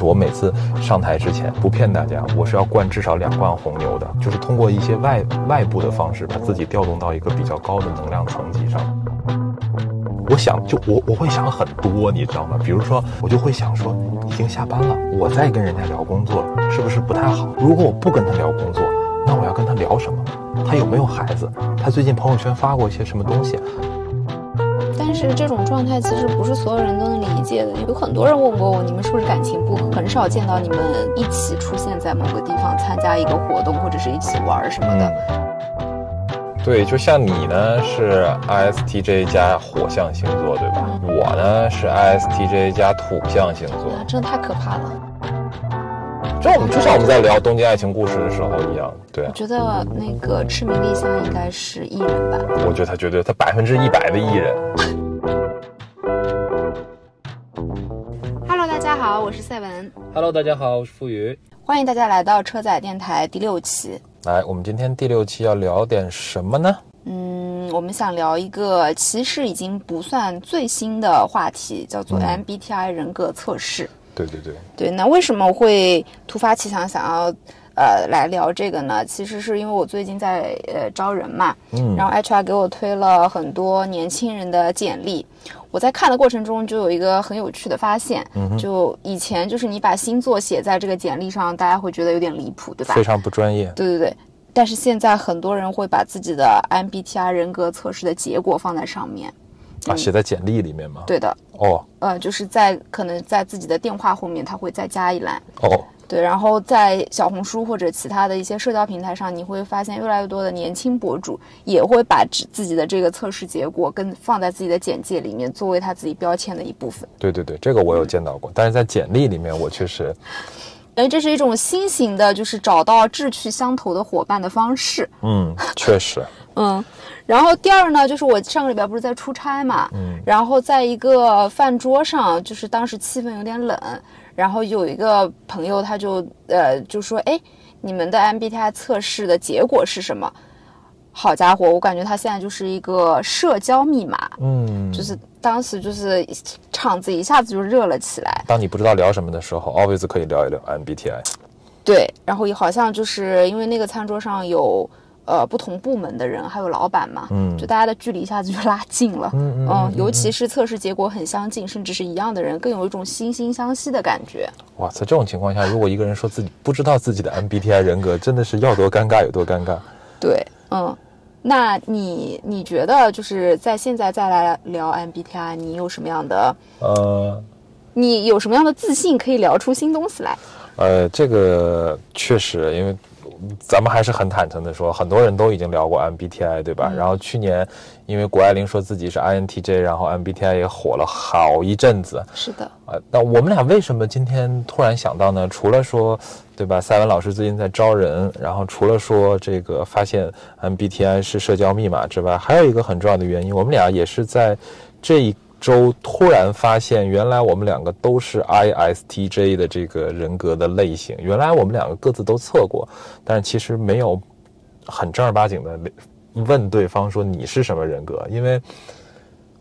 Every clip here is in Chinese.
是我每次上台之前，不骗大家，我是要灌至少两罐红牛的，就是通过一些外外部的方式，把自己调动到一个比较高的能量层级上。我想，就我我会想很多，你知道吗？比如说，我就会想说，已经下班了，我再跟人家聊工作，是不是不太好？如果我不跟他聊工作，那我要跟他聊什么？他有没有孩子？他最近朋友圈发过一些什么东西？但是这种状态其实不是所有人都能理解的。有很多人问过我，你们是不是感情不和？很少见到你们一起出现在某个地方参加一个活动，或者是一起玩什么的。对，就像你呢是 ISTJ 加火象星座，对吧？我呢是 ISTJ 加土象星座，真的太可怕了。就我们就像我们在聊《东京爱情故事》的时候一样，对。我觉得那个赤名丽香应该是艺人吧？我觉得他绝对，他百分之一百的艺人。我是赛文。Hello，大家好，我是付宇。欢迎大家来到车载电台第六期。来，我们今天第六期要聊点什么呢？嗯，我们想聊一个其实已经不算最新的话题，叫做 MBTI 人格测试。对对对对，那为什么会突发奇想想要呃来聊这个呢？其实是因为我最近在呃招人嘛，嗯，然后 HR 给我推了很多年轻人的简历，我在看的过程中就有一个很有趣的发现，嗯，就以前就是你把星座写在这个简历上，大家会觉得有点离谱，对吧？非常不专业。对对对，但是现在很多人会把自己的 MBTI 人格测试的结果放在上面。啊，写在简历里面吗？对的。哦。呃，就是在可能在自己的电话后面，他会再加一栏。哦。对，然后在小红书或者其他的一些社交平台上，你会发现越来越多的年轻博主也会把自自己的这个测试结果跟放在自己的简介里面，作为他自己标签的一部分。对对对，这个我有见到过，但是在简历里面我确实。哎，这是一种新型的，就是找到志趣相投的伙伴的方式。嗯，确实。嗯。然后第二呢，就是我上个礼拜不是在出差嘛，嗯，然后在一个饭桌上，就是当时气氛有点冷，然后有一个朋友他就呃就说，哎，你们的 MBTI 测试的结果是什么？好家伙，我感觉他现在就是一个社交密码，嗯，就是当时就是场子一下子就热了起来。当你不知道聊什么的时候，always 可以聊一聊 MBTI。对，然后也好像就是因为那个餐桌上有。呃，不同部门的人还有老板嘛，嗯，就大家的距离一下子就拉近了，嗯嗯，尤其是测试结果很相近，甚至是一样的人，更有一种惺惺相惜的感觉。哇，塞这种情况下，如果一个人说自己不知道自己的 MBTI 人格，真的是要多尴尬有多尴尬。对，嗯，那你你觉得就是在现在再来聊 MBTI，你有什么样的呃，你有什么样的自信可以聊出新东西来？呃，这个确实，因为。咱们还是很坦诚的说，很多人都已经聊过 MBTI，对吧？然后去年，因为谷爱凌说自己是 INTJ，然后 MBTI 也火了好一阵子。是的。啊，那我们俩为什么今天突然想到呢？除了说，对吧？赛文老师最近在招人，然后除了说这个发现 MBTI 是社交密码之外，还有一个很重要的原因，我们俩也是在这一。周突然发现，原来我们两个都是 ISTJ 的这个人格的类型。原来我们两个各自都测过，但是其实没有很正儿八经的问对方说你是什么人格，因为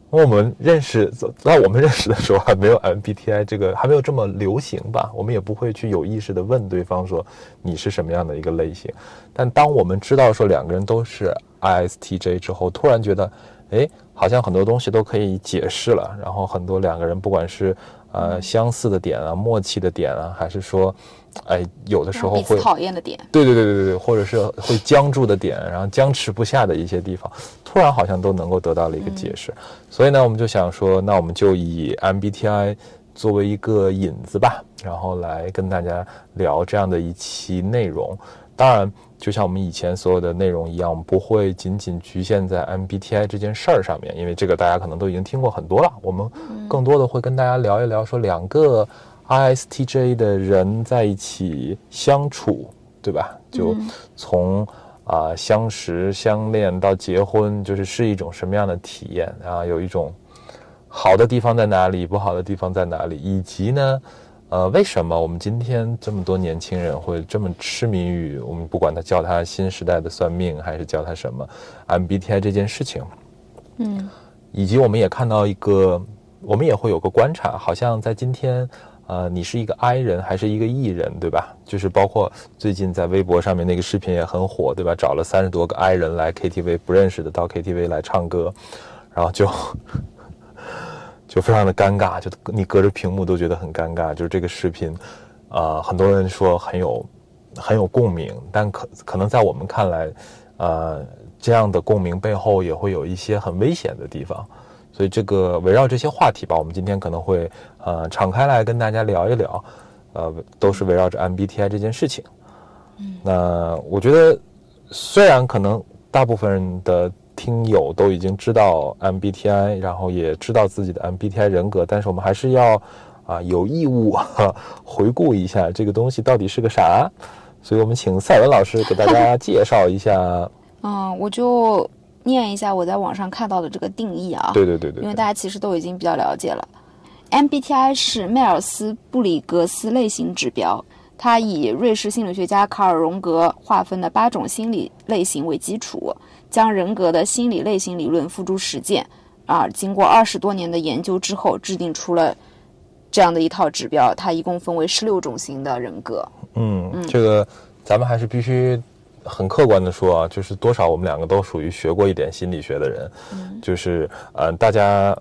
我们认识在我们认识的时候还没有 MBTI 这个还没有这么流行吧，我们也不会去有意识的问对方说你是什么样的一个类型。但当我们知道说两个人都是 ISTJ 之后，突然觉得。哎，好像很多东西都可以解释了。然后很多两个人，不管是呃相似的点啊、默契的点啊，还是说，哎，有的时候会讨厌的点，对对对对对对，或者是会僵住的点，然后僵持不下的一些地方，突然好像都能够得到了一个解释。所以呢，我们就想说，那我们就以 MBTI 作为一个引子吧，然后来跟大家聊这样的一期内容。当然。就像我们以前所有的内容一样，我们不会仅仅局限在 MBTI 这件事儿上面，因为这个大家可能都已经听过很多了。我们更多的会跟大家聊一聊，说两个 ISTJ 的人在一起相处，对吧？就从啊相识、相恋到结婚，就是是一种什么样的体验啊？有一种好的地方在哪里，不好的地方在哪里，以及呢？呃，为什么我们今天这么多年轻人会这么痴迷于我们不管他叫他新时代的算命，还是叫他什么 MBTI 这件事情？嗯，以及我们也看到一个，我们也会有个观察，好像在今天，呃，你是一个 I 人还是一个 E 人，对吧？就是包括最近在微博上面那个视频也很火，对吧？找了三十多个 I 人来 KTV，不认识的到 KTV 来唱歌，然后就就非常的尴尬，就你隔着屏幕都觉得很尴尬。就是这个视频，啊，很多人说很有很有共鸣，但可可能在我们看来，呃，这样的共鸣背后也会有一些很危险的地方。所以这个围绕这些话题吧，我们今天可能会呃敞开来跟大家聊一聊，呃，都是围绕着 MBTI 这件事情。嗯，那我觉得虽然可能大部分人的听友都已经知道 MBTI，然后也知道自己的 MBTI 人格，但是我们还是要啊有义务回顾一下这个东西到底是个啥。所以我们请赛文老师给大家介绍一下。嗯，我就。念一下我在网上看到的这个定义啊，对对对对，因为大家其实都已经比较了解了。MBTI 是迈尔斯布里格斯类型指标，它以瑞士心理学家卡尔荣格划分的八种心理类型为基础，将人格的心理类型理论付诸实践，啊，经过二十多年的研究之后，制定出了这样的一套指标。它一共分为十六种型的人格。嗯，这个咱们还是必须。很客观的说啊，就是多少我们两个都属于学过一点心理学的人，就是呃，大家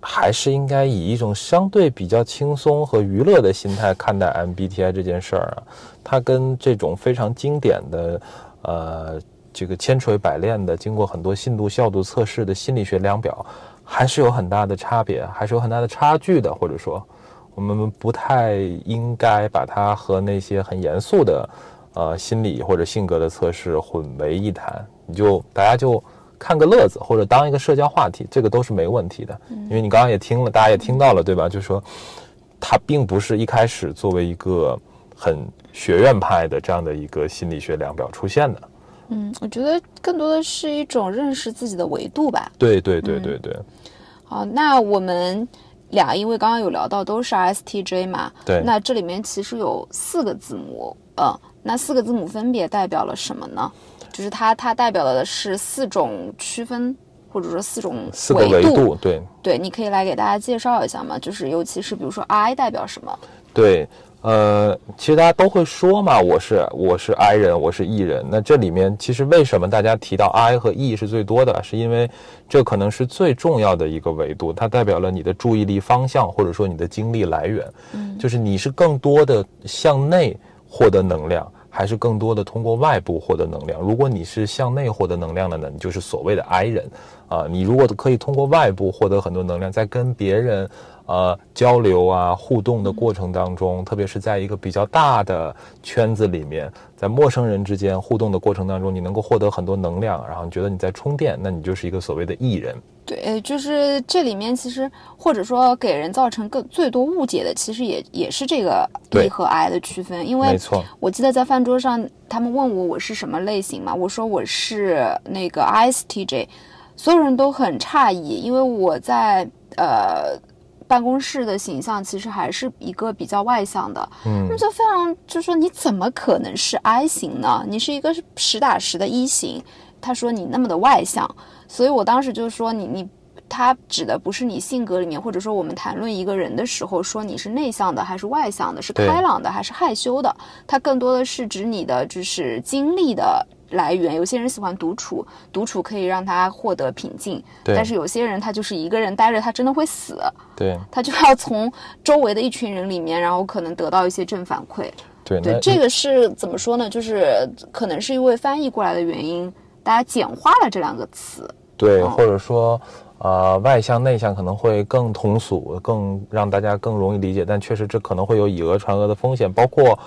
还是应该以一种相对比较轻松和娱乐的心态看待 MBTI 这件事儿啊。它跟这种非常经典的呃这个千锤百炼的、经过很多信度效度测试的心理学量表，还是有很大的差别，还是有很大的差距的。或者说，我们不太应该把它和那些很严肃的。呃，心理或者性格的测试混为一谈，你就大家就看个乐子，或者当一个社交话题，这个都是没问题的。因为你刚刚也听了，大家也听到了，对吧？就是说，它并不是一开始作为一个很学院派的这样的一个心理学量表出现的。嗯，我觉得更多的是一种认识自己的维度吧。对对对对对。好，那我们俩因为刚刚有聊到都是 STJ 嘛，对，那这里面其实有四个字母，嗯。那四个字母分别代表了什么呢？就是它，它代表的是四种区分，或者说四种四个维度。对对，你可以来给大家介绍一下吗？就是尤其是比如说 I 代表什么？对，呃，其实大家都会说嘛，我是我是 I 人，我是 E 人。那这里面其实为什么大家提到 I 和 E 是最多的？是因为这可能是最重要的一个维度，它代表了你的注意力方向，或者说你的精力来源。嗯，就是你是更多的向内。获得能量，还是更多的通过外部获得能量？如果你是向内获得能量的呢，你就是所谓的 I 人啊。你如果可以通过外部获得很多能量，在跟别人呃交流啊互动的过程当中，特别是在一个比较大的圈子里面，在陌生人之间互动的过程当中，你能够获得很多能量，然后你觉得你在充电，那你就是一个所谓的艺人。对，就是这里面其实或者说给人造成更最多误解的，其实也也是这个 E 和 I 的区分。因为我记得在饭桌上，他们问我我是什么类型嘛，我说我是那个 ISTJ，所有人都很诧异，因为我在呃办公室的形象其实还是一个比较外向的，嗯，那就非常就说你怎么可能是 I 型呢？你是一个实打实的一型。他说你那么的外向。所以我当时就说你你，他指的不是你性格里面，或者说我们谈论一个人的时候，说你是内向的还是外向的，是开朗的还是害羞的，他更多的是指你的就是经历的来源。有些人喜欢独处，独处可以让他获得平静，但是有些人他就是一个人待着，他真的会死，对，他就要从周围的一群人里面，然后可能得到一些正反馈。对，对，这个是怎么说呢？就是可能是因为翻译过来的原因，大家简化了这两个词。对，或者说，呃，外向内向可能会更通俗，更让大家更容易理解，但确实这可能会有以讹传讹的风险。包括，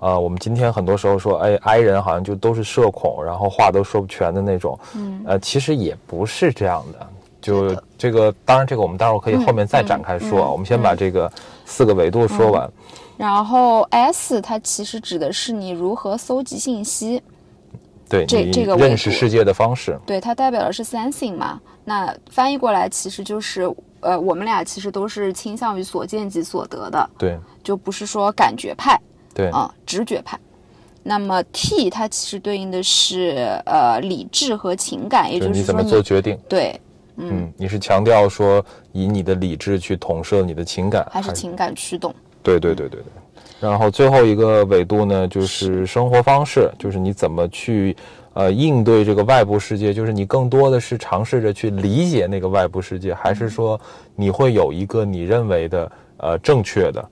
呃，我们今天很多时候说，哎，I 人好像就都是社恐，然后话都说不全的那种。嗯，呃，其实也不是这样的。就这个，当然这个我们待会儿可以后面再展开说。我们先把这个四个维度说完。然后 S 它其实指的是你如何搜集信息。对，这这个认识世界的方式，对它代表的是 sensing 嘛？那翻译过来其实就是，呃，我们俩其实都是倾向于所见即所得的，对，就不是说感觉派，对，啊，直觉派。那么 T 它其实对应的是呃理智和情感，也就是你怎么做决定？对，嗯，你是强调说以你的理智去统摄你的情感，还是情感驱动？对对对对对。然后最后一个维度呢，就是生活方式，就是你怎么去呃应对这个外部世界，就是你更多的是尝试着去理解那个外部世界，还是说你会有一个你认为的呃正确的、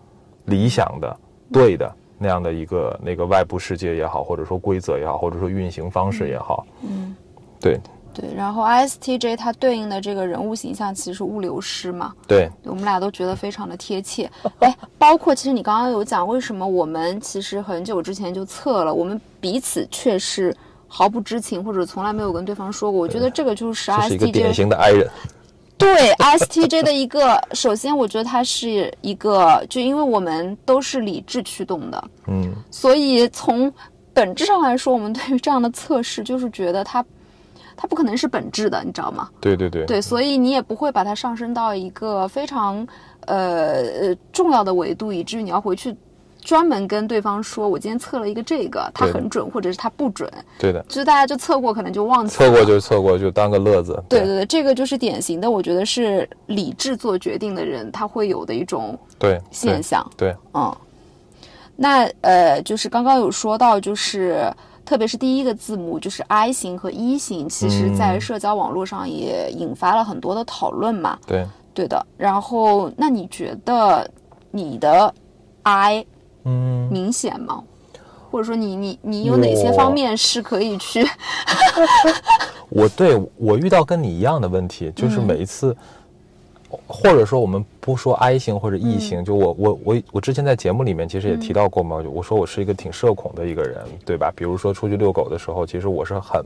理想的、对的那样的一个那个外部世界也好，或者说规则也好，或者说运行方式也好，嗯，对。对，然后 ISTJ 它对应的这个人物形象其实是物流师嘛。对，我们俩都觉得非常的贴切。哎，包括其实你刚刚有讲，为什么我们其实很久之前就测了，我们彼此却是毫不知情，或者从来没有跟对方说过。我觉得这个就是 ISTJ 一个典型的 I 人。对 ISTJ 的一个，首先我觉得它是一个，就因为我们都是理智驱动的，嗯，所以从本质上来说，我们对于这样的测试就是觉得它。它不可能是本质的，你知道吗？对对对，对，所以你也不会把它上升到一个非常呃呃重要的维度，以至于你要回去专门跟对方说，我今天测了一个这个，它很准，或者是它不准。对的，就是大家就测过，可能就忘记。测过就测过，就当个乐子。对对对，这个就是典型的，我觉得是理智做决定的人他会有的一种对现象。对，嗯，那呃，就是刚刚有说到，就是。特别是第一个字母就是 I 型和 E 型，其实在社交网络上也引发了很多的讨论嘛。对，对的。然后，那你觉得你的 I，嗯，明显吗？或者说，你你你有哪些方面是可以去？我对我遇到跟你一样的问题，就是每一次。或者说，我们不说 I 型或者 E 型，就我我我我之前在节目里面其实也提到过嘛，我说我是一个挺社恐的一个人，对吧？比如说出去遛狗的时候，其实我是很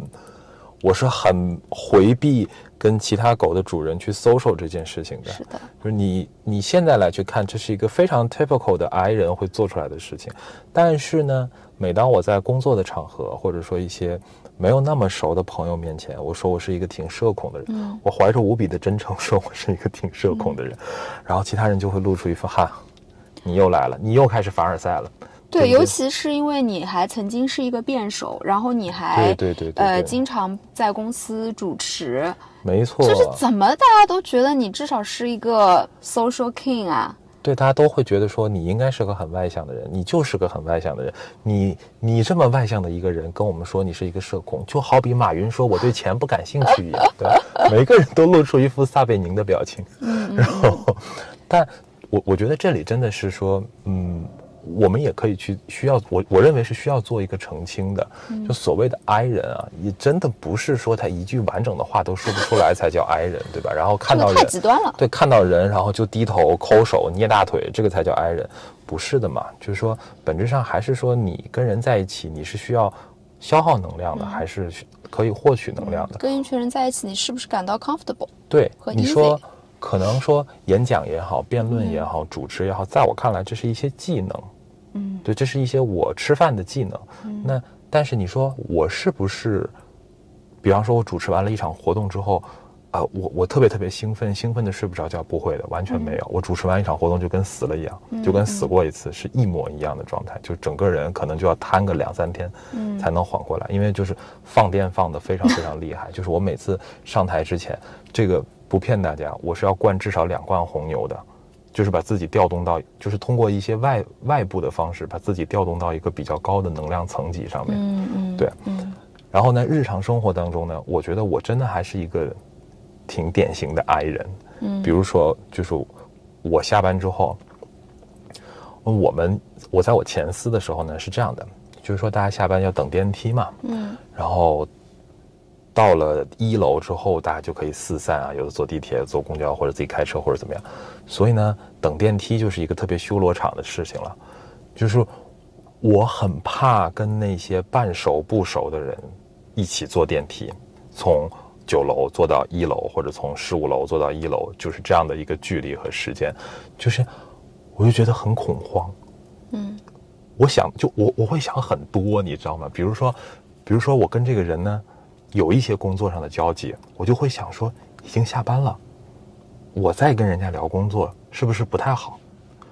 我是很回避跟其他狗的主人去 social 这件事情的。是的，就是你你现在来去看，这是一个非常 typical 的 I 人会做出来的事情。但是呢，每当我在工作的场合，或者说一些没有那么熟的朋友面前，我说我是一个挺社恐的人，我怀着无比的真诚说我是一个挺社恐的人，然后其他人就会露出一副哈，你又来了，你又开始凡尔赛了。对，尤其是因为你还曾经是一个辩手，然后你还对对对呃经常在公司主持，没错，就是怎么大家都觉得你至少是一个 social king 啊。对，大家都会觉得说你应该是个很外向的人，你就是个很外向的人。你你这么外向的一个人，跟我们说你是一个社恐，就好比马云说我对钱不感兴趣一样。对，每个人都露出一副撒贝宁的表情。嗯，然后，但我我觉得这里真的是说，嗯。我们也可以去需要我我认为是需要做一个澄清的，就所谓的 I 人啊，也真的不是说他一句完整的话都说不出来才叫 I 人，对吧？然后看到人太极端了，对，看到人然后就低头抠手捏大腿，这个才叫 I 人，不是的嘛？就是说本质上还是说你跟人在一起，你是需要消耗能量的，还是可以获取能量的？跟一群人在一起，你是不是感到 comfortable？对，你说可能说演讲也好，辩论也好，主持也好，在我看来，这是一些技能。嗯，对，这是一些我吃饭的技能。那但是你说我是不是，比方说我主持完了一场活动之后，啊，我我特别特别兴奋，兴奋的睡不着觉？不会的，完全没有。我主持完一场活动就跟死了一样，就跟死过一次是一模一样的状态，就整个人可能就要瘫个两三天，才能缓过来。因为就是放电放的非常非常厉害。就是我每次上台之前，这个不骗大家，我是要灌至少两罐红牛的。就是把自己调动到，就是通过一些外外部的方式，把自己调动到一个比较高的能量层级上面。嗯嗯，对。嗯。然后呢，日常生活当中呢，我觉得我真的还是一个挺典型的 I 人。嗯。比如说，就是我下班之后，我们我在我前司的时候呢是这样的，就是说大家下班要等电梯嘛。嗯。然后。到了一楼之后，大家就可以四散啊，有的坐地铁、坐公交或者自己开车或者怎么样。所以呢，等电梯就是一个特别修罗场的事情了。就是我很怕跟那些半熟不熟的人一起坐电梯，从九楼坐到一楼，或者从十五楼坐到一楼，就是这样的一个距离和时间，就是我就觉得很恐慌。嗯，我想就我我会想很多，你知道吗？比如说，比如说我跟这个人呢。有一些工作上的交集，我就会想说，已经下班了，我再跟人家聊工作是不是不太好？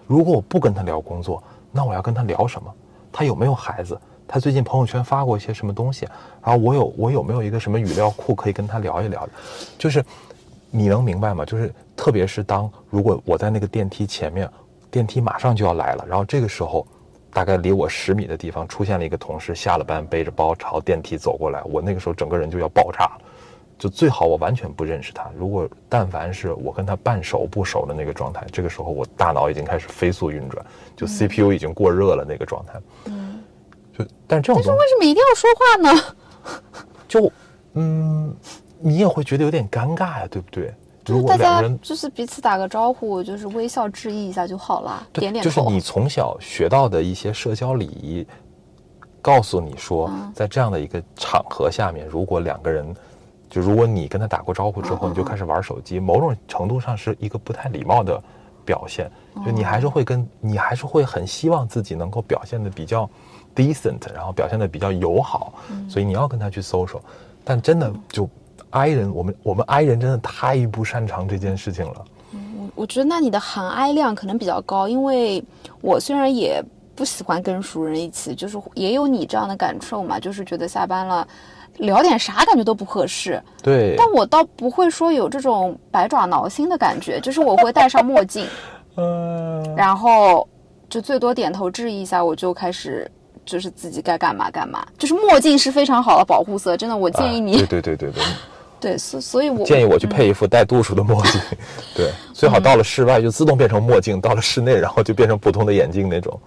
如果我不跟他聊工作，那我要跟他聊什么？他有没有孩子？他最近朋友圈发过一些什么东西？然后我有我有没有一个什么语料库可以跟他聊一聊？就是你能明白吗？就是特别是当如果我在那个电梯前面电梯马上就要来了，然后这个时候，大概离我十米的地方出现了一个同事，下了班背着包朝电梯走过来，我那个时候整个人就要爆炸了，就最好我完全不认识他，如果但凡是我跟他半熟不熟的那个状态，这个时候我大脑已经开始飞速运转，就 CPU 已经过热了那个状态，嗯，就但这种，但是为什么一定要说话呢？就嗯，你也会觉得有点尴尬呀，对不对？就是大家就是彼此打个招呼，就是微笑致意一下就好了，点点头。就是你从小学到的一些社交礼仪，告诉你说，在这样的一个场合下面，如果两个人，就如果你跟他打过招呼之后，你就开始玩手机，某种程度上是一个不太礼貌的表现。就你还是会跟你还是会很希望自己能够表现的比较 decent，然后表现的比较友好，所以你要跟他去 social，但真的就。I 人，我们我们 I 人真的太不擅长这件事情了。嗯，我觉得那你的含 I 量可能比较高，因为我虽然也不喜欢跟熟人一起，就是也有你这样的感受嘛，就是觉得下班了聊点啥感觉都不合适。对。但我倒不会说有这种百爪挠心的感觉，就是我会戴上墨镜，嗯，然后就最多点头致意一下，我就开始。就是自己该干嘛干嘛，就是墨镜是非常好的保护色，真的，我建议你。对对对对对。对，所所以，我建议我去配一副带度数的墨镜。对，最好到了室外就自动变成墨镜，到了室内然后就变成普通的眼镜那种。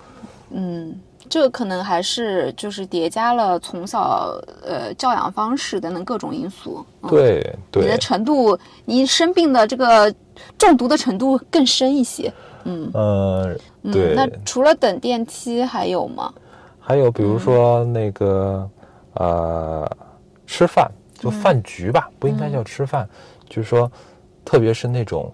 嗯，这个可能还是就是叠加了从小呃教养方式等等各种因素。对对。你的程度，你生病的这个中毒的程度更深一些。嗯呃，对。那除了等电梯还有吗？还有比如说那个呃，吃饭就饭局吧，不应该叫吃饭，就是说，特别是那种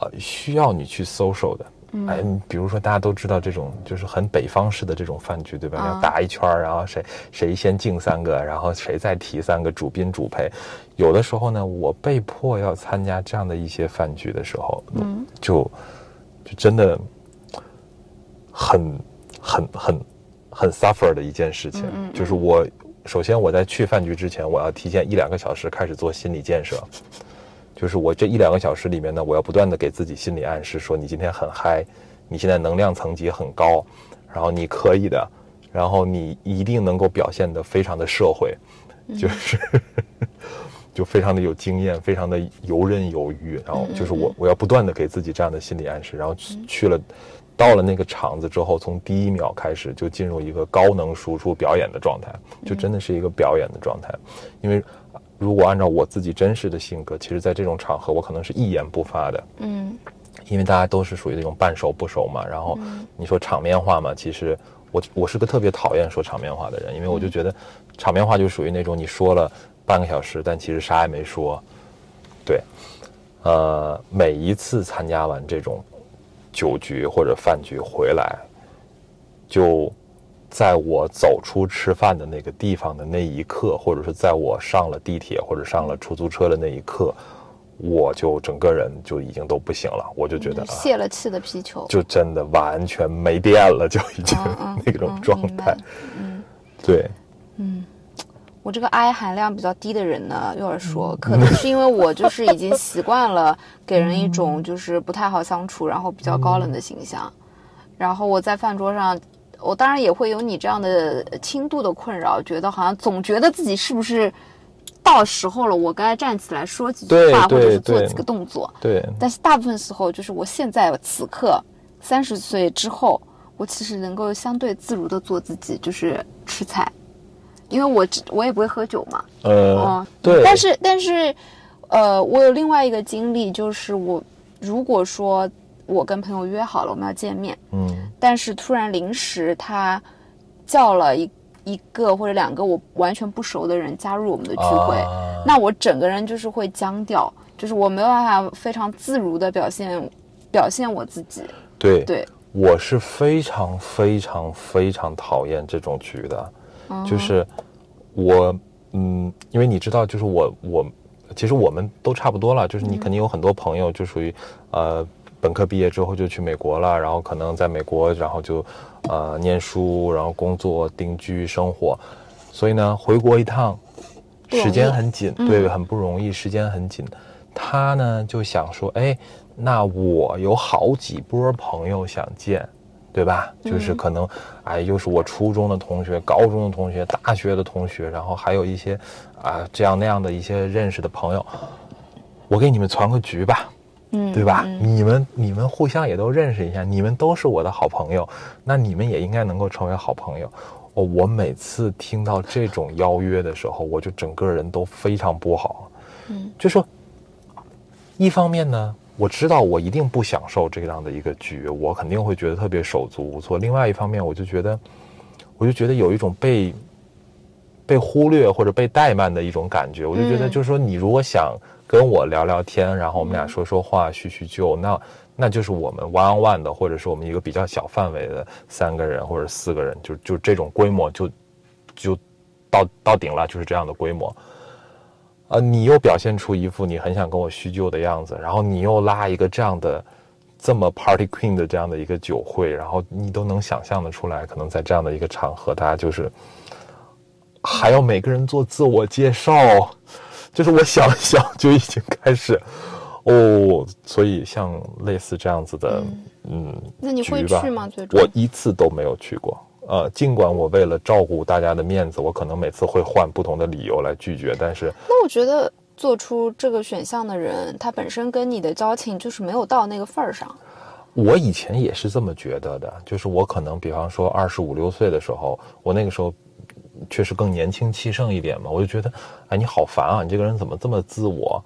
呃需要你去 social 的，哎，比如说大家都知道这种就是很北方式的这种饭局，对吧？要打一圈儿然后谁谁先敬三个，然后谁再提三个主宾主陪。有的时候呢，我被迫要参加这样的一些饭局的时候，嗯，就就真的很很很。很 suffer 的一件事情，就是我首先我在去饭局之前，我要提前一两个小时开始做心理建设，就是我这一两个小时里面呢，我要不断的给自己心理暗示，说你今天很嗨，你现在能量层级很高，然后你可以的，然后你一定能够表现的非常的社会，就是就非常的有经验，非常的游刃有余，然后就是我我要不断的给自己这样的心理暗示，然后去了。到了那个场子之后，从第一秒开始就进入一个高能输出表演的状态，就真的是一个表演的状态。因为如果按照我自己真实的性格，其实在这种场合我可能是一言不发的。嗯，因为大家都是属于那种半熟不熟嘛。然后你说场面话嘛，其实我我是个特别讨厌说场面话的人，因为我就觉得场面话就属于那种你说了半个小时，但其实啥也没说。对，呃，每一次参加完这种。酒局或者饭局回来，就在我走出吃饭的那个地方的那一刻，或者是在我上了地铁或者上了出租车的那一刻，我就整个人就已经都不行了。我就觉得泄了气的皮球，就真的完全没电了，就已经那种状态。嗯，对，嗯。我这个 I 含量比较低的人呢，有点说，可能是因为我就是已经习惯了给人一种就是不太好相处，然后比较高冷的形象。然后我在饭桌上，我当然也会有你这样的轻度的困扰，觉得好像总觉得自己是不是到时候了，我该站起来说几句话，或者是做几个动作。对。但是大部分时候，就是我现在此刻三十岁之后，我其实能够相对自如的做自己，就是吃菜。因为我我也不会喝酒嘛，呃，对，但是但是，呃，我有另外一个经历，就是我如果说我跟朋友约好了我们要见面，嗯，但是突然临时他叫了一一个或者两个我完全不熟的人加入我们的聚会，那我整个人就是会僵掉，就是我没有办法非常自如的表现表现我自己。对对，我是非常非常非常讨厌这种局的。就是我，嗯，因为你知道，就是我，我其实我们都差不多了。就是你肯定有很多朋友，就属于呃，本科毕业之后就去美国了，然后可能在美国，然后就呃念书，然后工作、定居、生活。所以呢，回国一趟，时间很紧，对，很不容易，时间很紧。他呢就想说，哎，那我有好几波朋友想见，对吧？就是可能，哎，又是我初中的同学、高中的同学、大学的同学，然后还有一些啊这样那样的一些认识的朋友，我给你们传个局吧，嗯，对吧？你们你们互相也都认识一下，你们都是我的好朋友，那你们也应该能够成为好朋友。哦，我每次听到这种邀约的时候，我就整个人都非常不好，嗯，就说一方面呢。我知道我一定不享受这样的一个局，我肯定会觉得特别手足无措。另外一方面，我就觉得，我就觉得有一种被被忽略或者被怠慢的一种感觉。我就觉得，就是说，你如果想跟我聊聊天，然后我们俩说说话、叙叙旧，那那就是我们 one on one 的，或者是我们一个比较小范围的三个人或者四个人，就就这种规模就就到到顶了，就是这样的规模。呃，你又表现出一副你很想跟我叙旧的样子，然后你又拉一个这样的这么 party queen 的这样的一个酒会，然后你都能想象的出来，可能在这样的一个场合，大家就是还要每个人做自我介绍，就是我想想就已经开始哦，所以像类似这样子的，嗯，那你会去吗？最终我一次都没有去过。呃，尽管我为了照顾大家的面子，我可能每次会换不同的理由来拒绝，但是那我觉得做出这个选项的人，他本身跟你的交情就是没有到那个份儿上。我以前也是这么觉得的，就是我可能比方说二十五六岁的时候，我那个时候确实更年轻气盛一点嘛，我就觉得，哎，你好烦啊，你这个人怎么这么自我？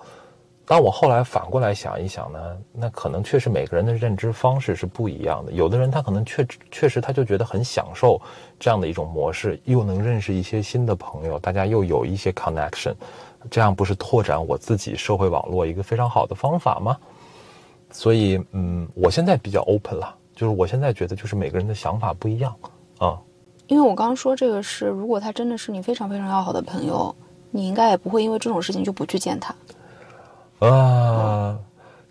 当我后来反过来想一想呢，那可能确实每个人的认知方式是不一样的。有的人他可能确确实他就觉得很享受这样的一种模式，又能认识一些新的朋友，大家又有一些 connection，这样不是拓展我自己社会网络一个非常好的方法吗？所以，嗯，我现在比较 open 了，就是我现在觉得就是每个人的想法不一样啊。因为我刚刚说这个是，如果他真的是你非常非常要好的朋友，你应该也不会因为这种事情就不去见他。啊，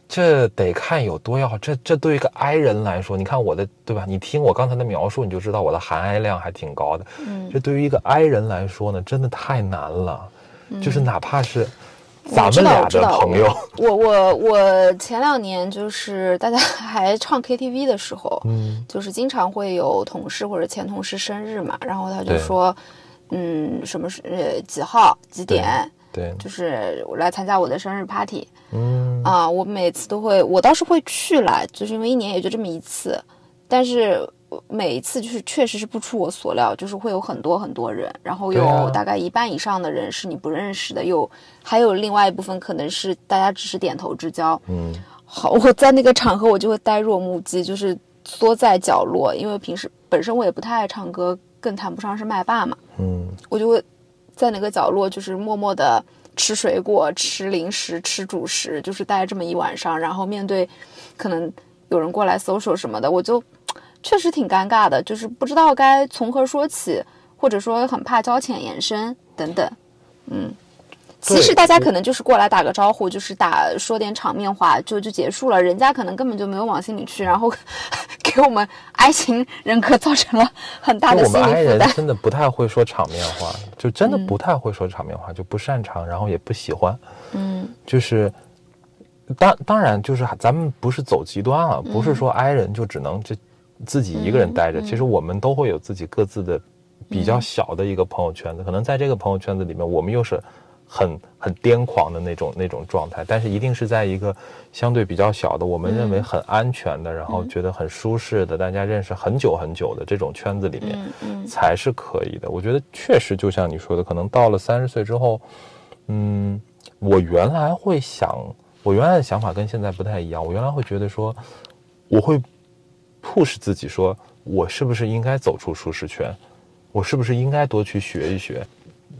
这得看有多要。这这对于一个 I 人来说，你看我的对吧？你听我刚才的描述，你就知道我的含 I 量还挺高的。嗯，这对于一个 I 人来说呢，真的太难了。就是哪怕是咱们俩的朋友，我我我前两年就是大家还唱 KTV 的时候，嗯，就是经常会有同事或者前同事生日嘛，然后他就说，嗯，什么是呃几号几点？对，就是来参加我的生日 party，嗯。啊，我每次都会，我倒是会去了，就是因为一年也就这么一次，但是每一次就是确实是不出我所料，就是会有很多很多人，然后有大概一半以上的人是你不认识的，有还有另外一部分可能是大家只是点头之交，嗯，好，我在那个场合我就会呆若木鸡，就是缩在角落，因为平时本身我也不太爱唱歌，更谈不上是麦霸嘛，嗯，我就会。在哪个角落，就是默默的吃水果、吃零食、吃主食，就是待这么一晚上，然后面对可能有人过来搜索什么的，我就确实挺尴尬的，就是不知道该从何说起，或者说很怕交浅言深等等，嗯。其实大家可能就是过来打个招呼，就是打说点场面话就就结束了，人家可能根本就没有往心里去，然后 给我们 I 型人格造成了很大的心理负担。我们 I 人真的不太会说场面话，就真的不太会说场面话，就不擅长，然后也不喜欢。嗯，就是当当然就是咱们不是走极端了，不是说 I 人就只能就自己一个人待着，其实我们都会有自己各自的比较小的一个朋友圈子，可能在这个朋友圈子里面，我们又是。很很癫狂的那种那种状态，但是一定是在一个相对比较小的，我们认为很安全的，然后觉得很舒适的，大家认识很久很久的这种圈子里面，才是可以的。我觉得确实就像你说的，可能到了三十岁之后，嗯，我原来会想，我原来的想法跟现在不太一样。我原来会觉得说，我会 push 自己，说我是不是应该走出舒适圈，我是不是应该多去学一学。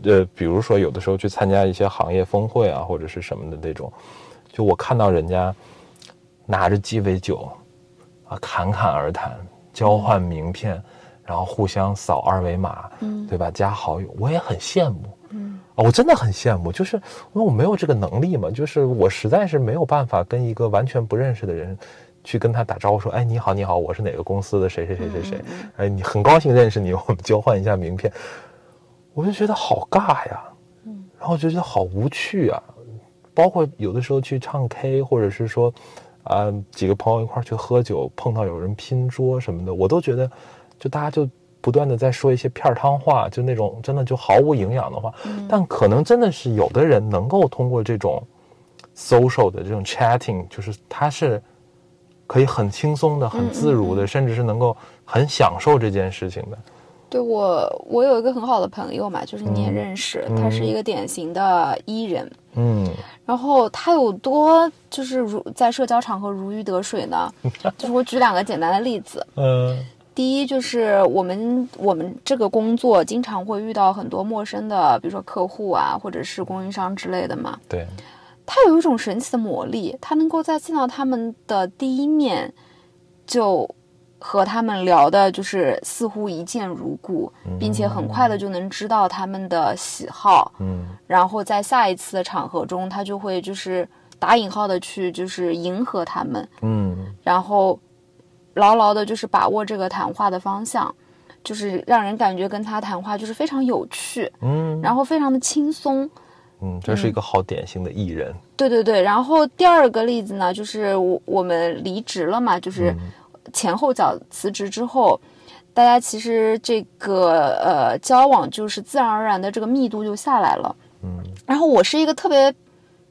呃，比如说有的时候去参加一些行业峰会啊，或者是什么的那种，就我看到人家拿着鸡尾酒啊侃侃而谈，交换名片，然后互相扫二维码，嗯，对吧？加好友，我也很羡慕，嗯，啊，我真的很羡慕，就是因为我没有这个能力嘛，就是我实在是没有办法跟一个完全不认识的人去跟他打招呼，说，哎，你好，你好，我是哪个公司的谁谁谁谁谁，哎，你很高兴认识你，我们交换一下名片。我就觉得好尬呀，嗯然后就觉得好无趣啊，包括有的时候去唱 K，或者是说，啊，几个朋友一块儿去喝酒，碰到有人拼桌什么的，我都觉得，就大家就不断的在说一些片儿汤话，就那种真的就毫无营养的话。但可能真的是有的人能够通过这种 social 的这种 chatting，就是他是可以很轻松的、很自如的，甚至是能够很享受这件事情的。对我，我有一个很好的朋友嘛，就是你也认识，他是一个典型的 E 人，嗯，然后他有多就是如在社交场合如鱼得水呢？就是我举两个简单的例子，嗯第一就是我们我们这个工作经常会遇到很多陌生的，比如说客户啊，或者是供应商之类的嘛，对，他有一种神奇的魔力，他能够在见到他们的第一面就。和他们聊的就是似乎一见如故，并且很快的就能知道他们的喜好，嗯。然后在下一次的场合中，他就会就是打引号的去就是迎合他们，嗯。然后牢牢的就是把握这个谈话的方向，就是让人感觉跟他谈话就是非常有趣，嗯。然后非常的轻松。嗯，这是一个好典型的艺人。对对对，然后第二个例子呢，就是我我们离职了嘛，就是前后脚辞职之后，大家其实这个呃交往就是自然而然的这个密度就下来了。嗯，然后我是一个特别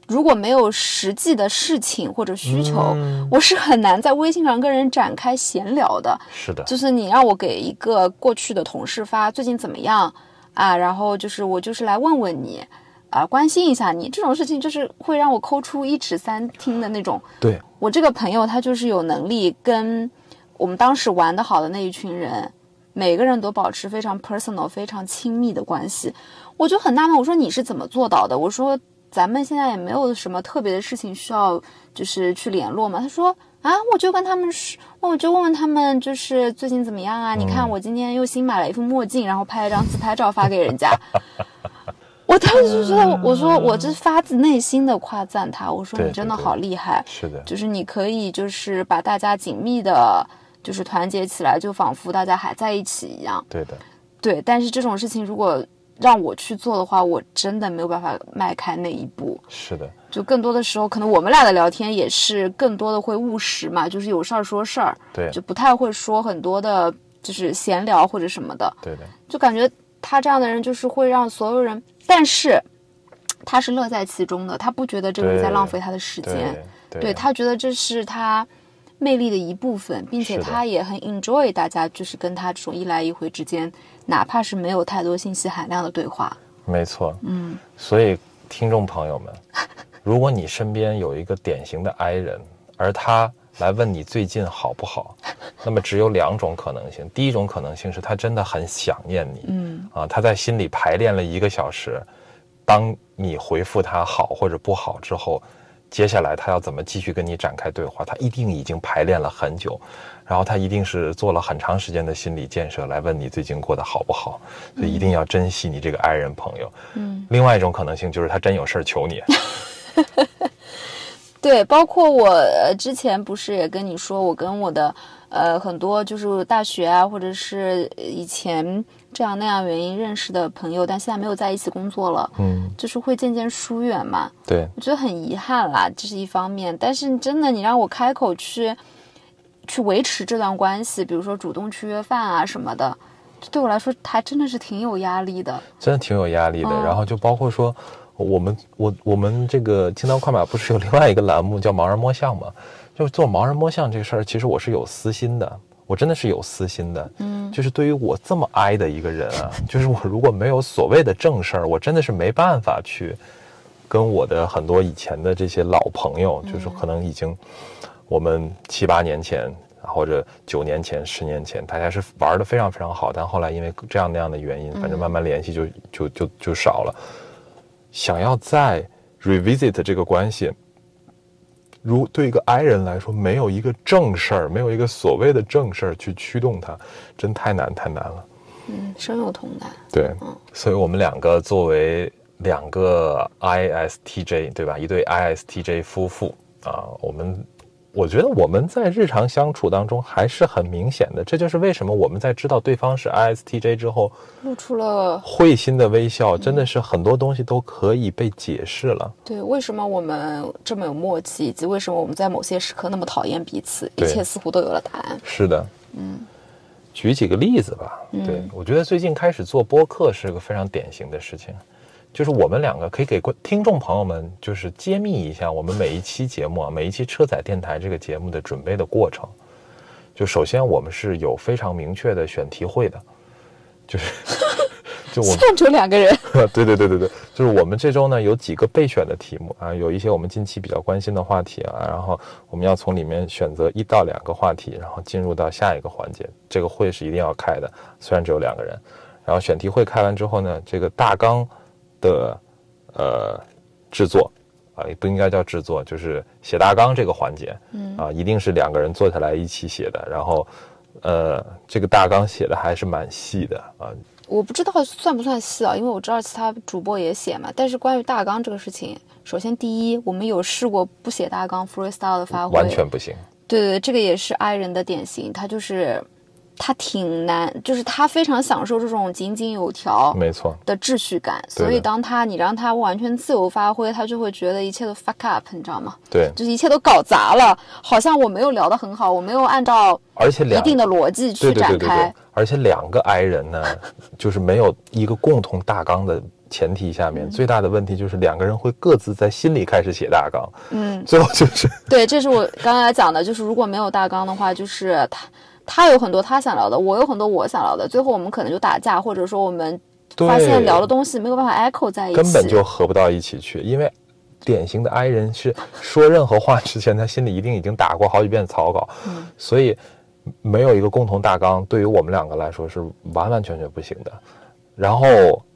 如果没有实际的事情或者需求，嗯我是很难在微信上跟人展开闲聊的。是的，就是你让我给一个过去的同事发最近怎么样啊，然后就是我就是来问问你啊，关心一下你这种事情，就是会让我抠出一尺三听的那种。对，我这个朋友他就是有能力跟我们当时玩的好的那一群人，每个人都保持非常 personal、非常亲密的关系。我就很纳闷，我说你是怎么做到的？我说咱们现在也没有什么特别的事情需要就是去联络嘛。他说啊，我就跟他们说，我就问问他们就是最近怎么样啊？你看我今天又新买了一副墨镜，然后拍了张自拍照发给人家。我当时就觉得，我说我这发自内心的夸赞他，我说你真的好厉害，是的，就是你可以就是把大家紧密的，就是团结起来，就仿佛大家还在一起一样。对的，对，但是这种事情如果让我去做的话，我真的没有办法迈开那一步。是的，就更多的时候，可能我们俩的聊天也是更多的会务实嘛，就是有事儿说事儿，对就不太会说很多的，就是闲聊或者什么的。对的，就感觉他这样的人就是会让所有人，但是他是乐在其中的，他不觉得这个是在浪费他的时间，对对他觉得这是他魅力的一部分，并且他也很 enjoy 大家就是跟他这种一来一回之间，哪怕是没有太多信息含量的对话。没错，嗯，所以听众朋友们，如果你身边有一个典型的 I 人，而他来问你最近好不好，那么只有两种可能性。第一种可能性是他真的很想念你，嗯啊，他在心里排练了一个小时，当你回复他好或者不好之后，接下来他要怎么继续跟你展开对话，他一定已经排练了很久，然后他一定是做了很长时间的心理建设来问你最近过得好不好，所以一定要珍惜你这个爱人朋友。嗯，另外一种可能性就是他真有事儿求你，对，包括我呃之前不是也跟你说，我跟我的呃很多就是大学啊，或者是以前这样那样原因认识的朋友，但现在没有在一起工作了，嗯，就是会渐渐疏远嘛。对，我觉得很遗憾啦，这是一方面。但是真的，你让我开口去去维持这段关系，比如说主动去约饭啊什么的，这对我来说还真的是挺有压力的。真的挺有压力的。嗯然后就包括说，我们我我们这个青刀快马不是有另外一个栏目叫盲人摸象吗？就是做盲人摸象这个事儿，其实我是有私心的，我真的是有私心的。嗯就是对于我这么哀的一个人啊，就是我如果没有所谓的正事儿，我真的是没办法去跟我的很多以前的这些老朋友，就是可能已经我们七八年前。或者九年前、十年前，大家是玩的非常非常好，但后来因为这样那样的原因，反正慢慢联系就就就就少了。想要再 revisit 这个关系，如对一个 I 人来说，没有一个正事儿，没有一个所谓的正事儿去驱动他，真太难太难了。嗯，深有同感。对，所以我们两个作为两个 ISTJ，对吧？一对 ISTJ 夫妇啊，我们我觉得我们在日常相处当中还是很明显的，这就是为什么我们在知道对方是 ISTJ 之后，露出了会心的微笑，真的是很多东西都可以被解释了。对，为什么我们这么有默契，以及为什么我们在某些时刻那么讨厌彼此，一切似乎都有了答案。是的，嗯，举几个例子吧。对我觉得最近开始做播客是个非常典型的事情，就是我们两个可以给观听众朋友们就是揭秘一下我们每一期节目啊，每一期车载电台这个节目的准备的过程。就首先我们是有非常明确的选题会的，就是 就我们现在只有两个人，对对对对对，就是我们这周呢有几个备选的题目啊，有一些我们近期比较关心的话题啊，然后我们要从里面选择一到两个话题，然后进入到下一个环节。这个会是一定要开的，虽然只有两个人。然后选题会开完之后呢，这个大纲的呃制作啊，也不应该叫制作，就是写大纲这个环节，嗯啊，一定是两个人坐下来一起写的。然后呃，这个大纲写的还是蛮细的啊，我不知道算不算细啊，因为我知道其他主播也写嘛。但是关于大纲这个事情，首先第一，我们有试过不写大纲 freestyle 的发挥，完全不行。对对，对这个也是 I 人的典型，他就是他挺难，就是他非常享受这种井井有条没错，的秩序感，所以当他你让他完全自由发挥，他就会觉得一切都 fuck up，你知道吗？对，就是一切都搞砸了，好像我没有聊得很好，我没有按照一而且一定的逻辑对去对对对对展开。，而且两个 I 人呢，就是没有一个共同大纲的前提下嗯面，最大的问题就是两个人会各自在心里开始写大纲，嗯，最后就是对，这是我刚才讲的，就是如果没有大纲的话，就是他他有很多他想聊的，我有很多我想聊的，最后我们可能就打架，或者说我们发现聊的东西没有办法 echo 在一起，根本就合不到一起去，因为。典型的 I 人是说任何话之前，他心里一定已经打过好几遍草稿，嗯所以没有一个共同大纲，对于我们两个来说是完完全全不行的。然后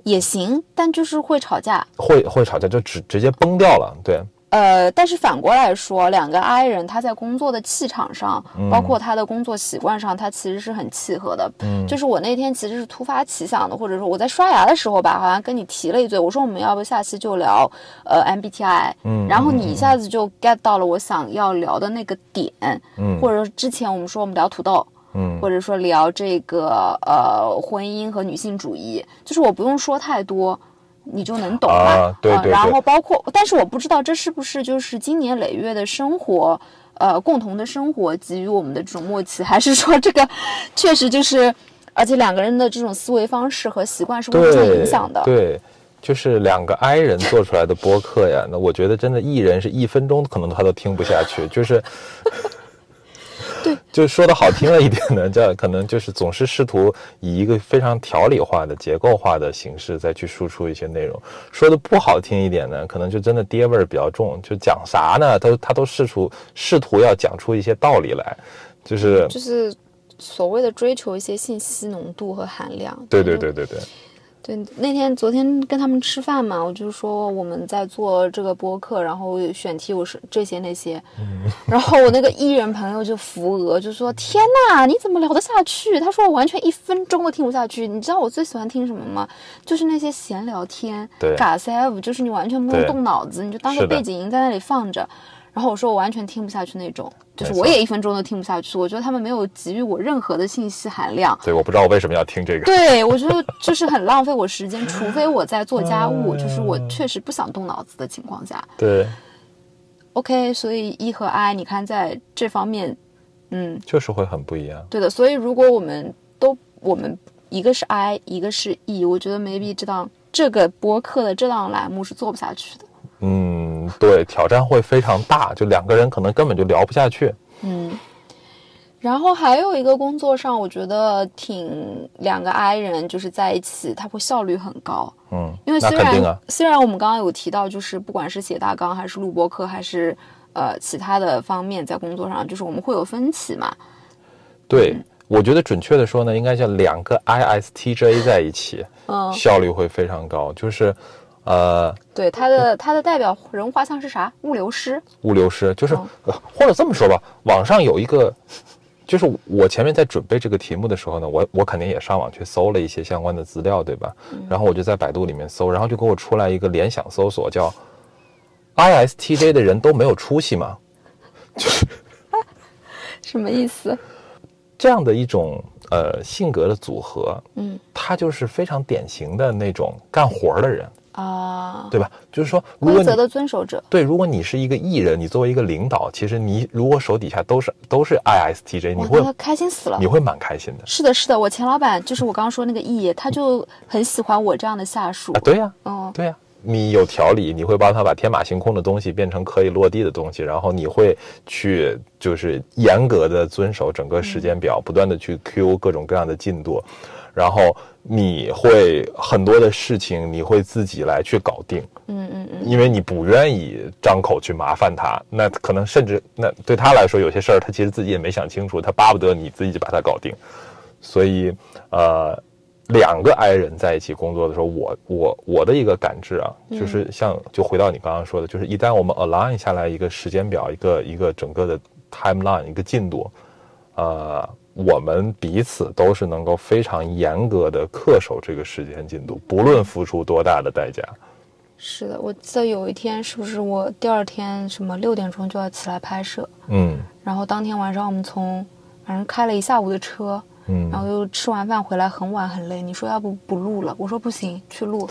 也行，但就是会吵架。会会吵架，就直直接崩掉了。对，呃，但是反过来说，两个 I 人他在工作的气场上，嗯。包括他的工作习惯上，他其实是很契合的。嗯。就是我那天其实是突发奇想的，或者说我在刷牙的时候吧，好像跟你提了一嘴，我说我们要不下期就聊呃 MBTI，嗯。然后你一下子就 get 到了我想要聊的那个点，嗯。或者说之前我们说我们聊土豆，嗯。或者说聊这个呃婚姻和女性主义，就是我不用说太多，你就能懂嘛。呃啊对对对然后包括，但是我不知道这是不是就是经年累月的生活，呃，共同的生活给予我们的这种默契，还是说这个确实就是，而且两个人的这种思维方式和习惯是互相，影响的。对，就是两个 I 人做出来的播客呀，那我觉得真的艺人是一分钟可能他都听不下去，就是。对，就说的好听了一点呢，叫可能就是总是试图以一个非常条理化的、结构化的形式再去输出一些内容。说的不好听一点呢，可能就真的爹味儿比较重，就讲啥呢，他他都试图试图要讲出一些道理来，就是就是所谓的追求一些信息浓度和含量。对对对对对，对，那天昨天跟他们吃饭嘛，我就说我们在做这个播客，然后选题我是这些那些，然后我那个艺人朋友就扶额，就说天呐，你怎么聊得下去？他说我完全一分钟都听不下去。你知道我最喜欢听什么吗？就是那些闲聊天，对嘎 C F，，就是你完全不用动脑子，你就当个背景音在那里放着。然后我说我完全听不下去那种，就是我也一分钟都听不下去。我觉得他们没有给予我任何的信息含量。对，我不知道我为什么要听这个。对，我觉得就是很浪费我时间，除非我在做家务，就是我确实不想动脑子的情况下。对，OK，所以 E 和 I，你看在这方面，嗯，就是会很不一样。对的。所以如果我们都我们一个是 I，一个是 E，我觉得 maybe 这档这个播客的这档栏目是做不下去的。嗯，对，挑战会非常大，就两个人可能根本就聊不下去。嗯，然后还有一个工作上，我觉得挺两个 I 人就是在一起，他会效率很高。嗯，因为虽然、那肯定啊，虽然我们刚刚有提到，就是不管是写大纲还是录播课，还是呃其他的方面，在工作上就是我们会有分歧嘛。对，我觉得准确的说呢，应该叫两个 ISTJ 在一起，嗯，效率会非常高。就是，呃，对，他的他的代表人物画像是啥？物流师。物流师，就是、嗯呃或者这么说吧，网上有一个。就是我前面在准备这个题目的时候呢，我我肯定也上网去搜了一些相关的资料，对吧？然后我就在百度里面搜，然后就给我出来一个联想搜索，叫 ISTJ 的人都没有出息吗？就是什么意思？这样的一种呃性格的组合，嗯他就是非常典型的那种干活的人，啊，对吧？就是说，如果规则的遵守者。对，如果你是一个艺人，你作为一个领导，其实你如果手底下都是都是 ISTJ，你，会开心死了你。会蛮开心的是的，是的，我前老板就是我刚刚说那个 E，他就很喜欢我这样的下属啊。。对呀、嗯，对呀、你有条理，你会帮他把天马行空的东西变成可以落地的东西，然后你会去就是严格的遵守整个时间表，不断的去 Q 各种各样的进度，然后你会很多的事情你会自己来去搞定，嗯嗯嗯，因为你不愿意张口去麻烦他，那可能甚至那对他来说有些事儿他其实自己也没想清楚，他巴不得你自己就把它搞定，所以呃。两个 I 人在一起工作的时候，我我我的一个感知啊，就是像就回到你刚刚说的，就是一旦我们 align 下来一个时间表，一个一个整个的 timeline，一个进度，呃，我们彼此都是能够非常严格的恪守这个时间进度，不论付出多大的代价。是的，我记得有一天是不是我第二天什么六点钟就要起来拍摄，嗯。然后当天晚上我们从反正开了一下午的车，嗯。然后又吃完饭回来很晚很累，你说要不不录了，我说不行，去录，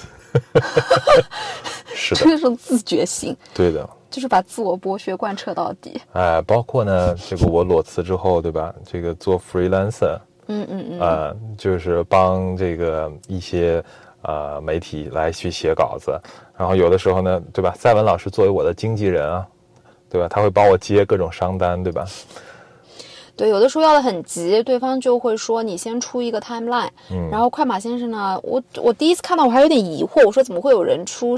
是的，这种自觉性，对的。就是把自我剥削贯彻到底。哎，包括呢，这个我裸辞之后，对吧？这个做 freelancer，嗯嗯嗯，呃，就是帮这个一些呃媒体来去写稿子，然后有的时候呢，对吧？赛文老师作为我的经纪人啊，对吧？他会帮我接各种商单，对吧？对，有的时候要的很急，对方就会说你先出一个 timeline，、嗯然后快马先生呢，我我第一次看到我还有点疑惑，我说怎么会有人出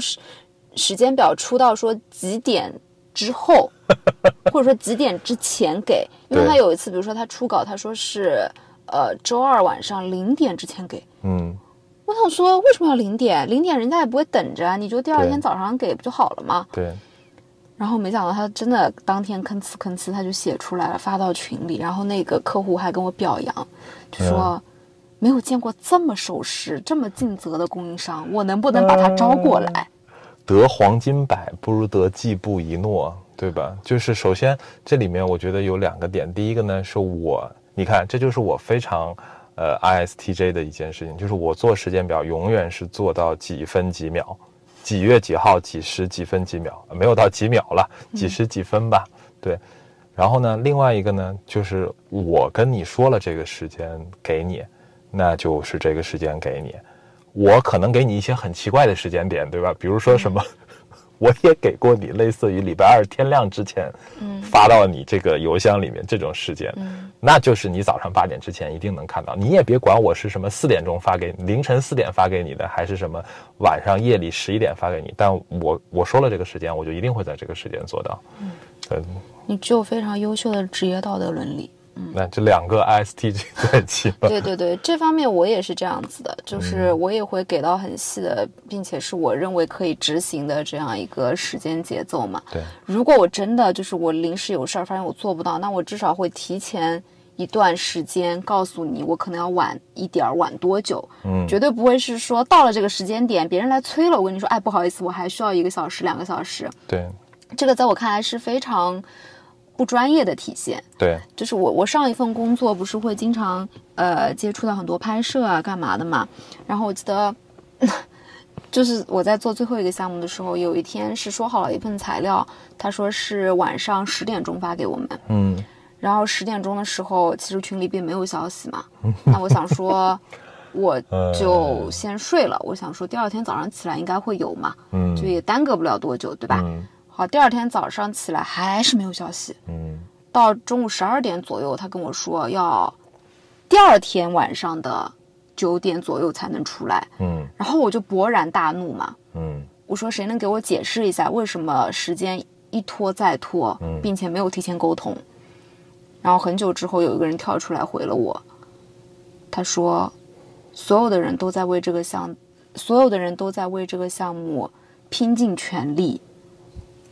时时间表出到说几点之后，或者说几点之前给？因为他有一次，比如说他初稿，他说是呃周二晚上零点之前给。嗯，我想说，为什么要零点？零点人家也不会等着啊，你就第二天早上给不就好了吗？对，然后没想到他真的当天吭哧吭哧他就写出来了，发到群里。然后那个客户还跟我表扬，就说、没有见过这么守时、这么尽责的供应商，我能不能把他招过来？得黄金百不如得季布一诺，对吧？就是首先这里面我觉得有两个点，第一个呢是我，你看这就是我非常呃 ISTJ 的一件事情，就是我做时间表永远是做到几分几秒，几月几号几时几分几秒，没有到几秒了，几时几分吧，对。然后呢，另外一个呢，就是我跟你说了这个时间给你，那就是这个时间给你。我可能给你一些很奇怪的时间点，对吧？比如说什么，我也给过你类似于礼拜二天亮之前，发到你这个邮箱里面这种时间，那就是你早上八点之前一定能看到。你也别管我是什么四点钟发给凌晨四点发给你的，还是什么晚上夜里十一点发给你，但我我说了这个时间，我就一定会在这个时间做到。嗯，你具有非常优秀的职业道德伦理。那这两个 ISTJ 在一起吧。对对对，这方面我也是这样子的，就是我也会给到很细的，并且是我认为可以执行的这样一个时间节奏嘛。对，如果我真的就是我临时有事儿，发现我做不到，那我至少会提前一段时间告诉你，我可能要晚一点儿，晚多久。嗯绝对不会是说到了这个时间点，别人来催了，我跟你说，哎，不好意思，我还需要一个小时、两个小时。对这个在我看来是非常不专业的体现。对，就是我我上一份工作不是会经常呃接触到很多拍摄啊干嘛的嘛，然后我记得。就是我在做最后一个项目的时候，有一天是说好了一份材料，他说是晚上十点钟发给我们，嗯然后十点钟的时候，其实群里并没有消息嘛。那我想说，我就 先睡了。我想说，第二天早上起来应该会有嘛，嗯就也耽搁不了多久，对吧？嗯好，第二天早上起来还是没有消息。嗯到中午十二点左右，他跟我说要第二天晚上的九点左右才能出来，嗯然后我就勃然大怒嘛。嗯我说谁能给我解释一下为什么时间一拖再拖，嗯并且没有提前沟通？然后很久之后，有一个人跳出来回了我，他说，所有的人都在为这个项，所有的人都在为这个项目拼尽全力。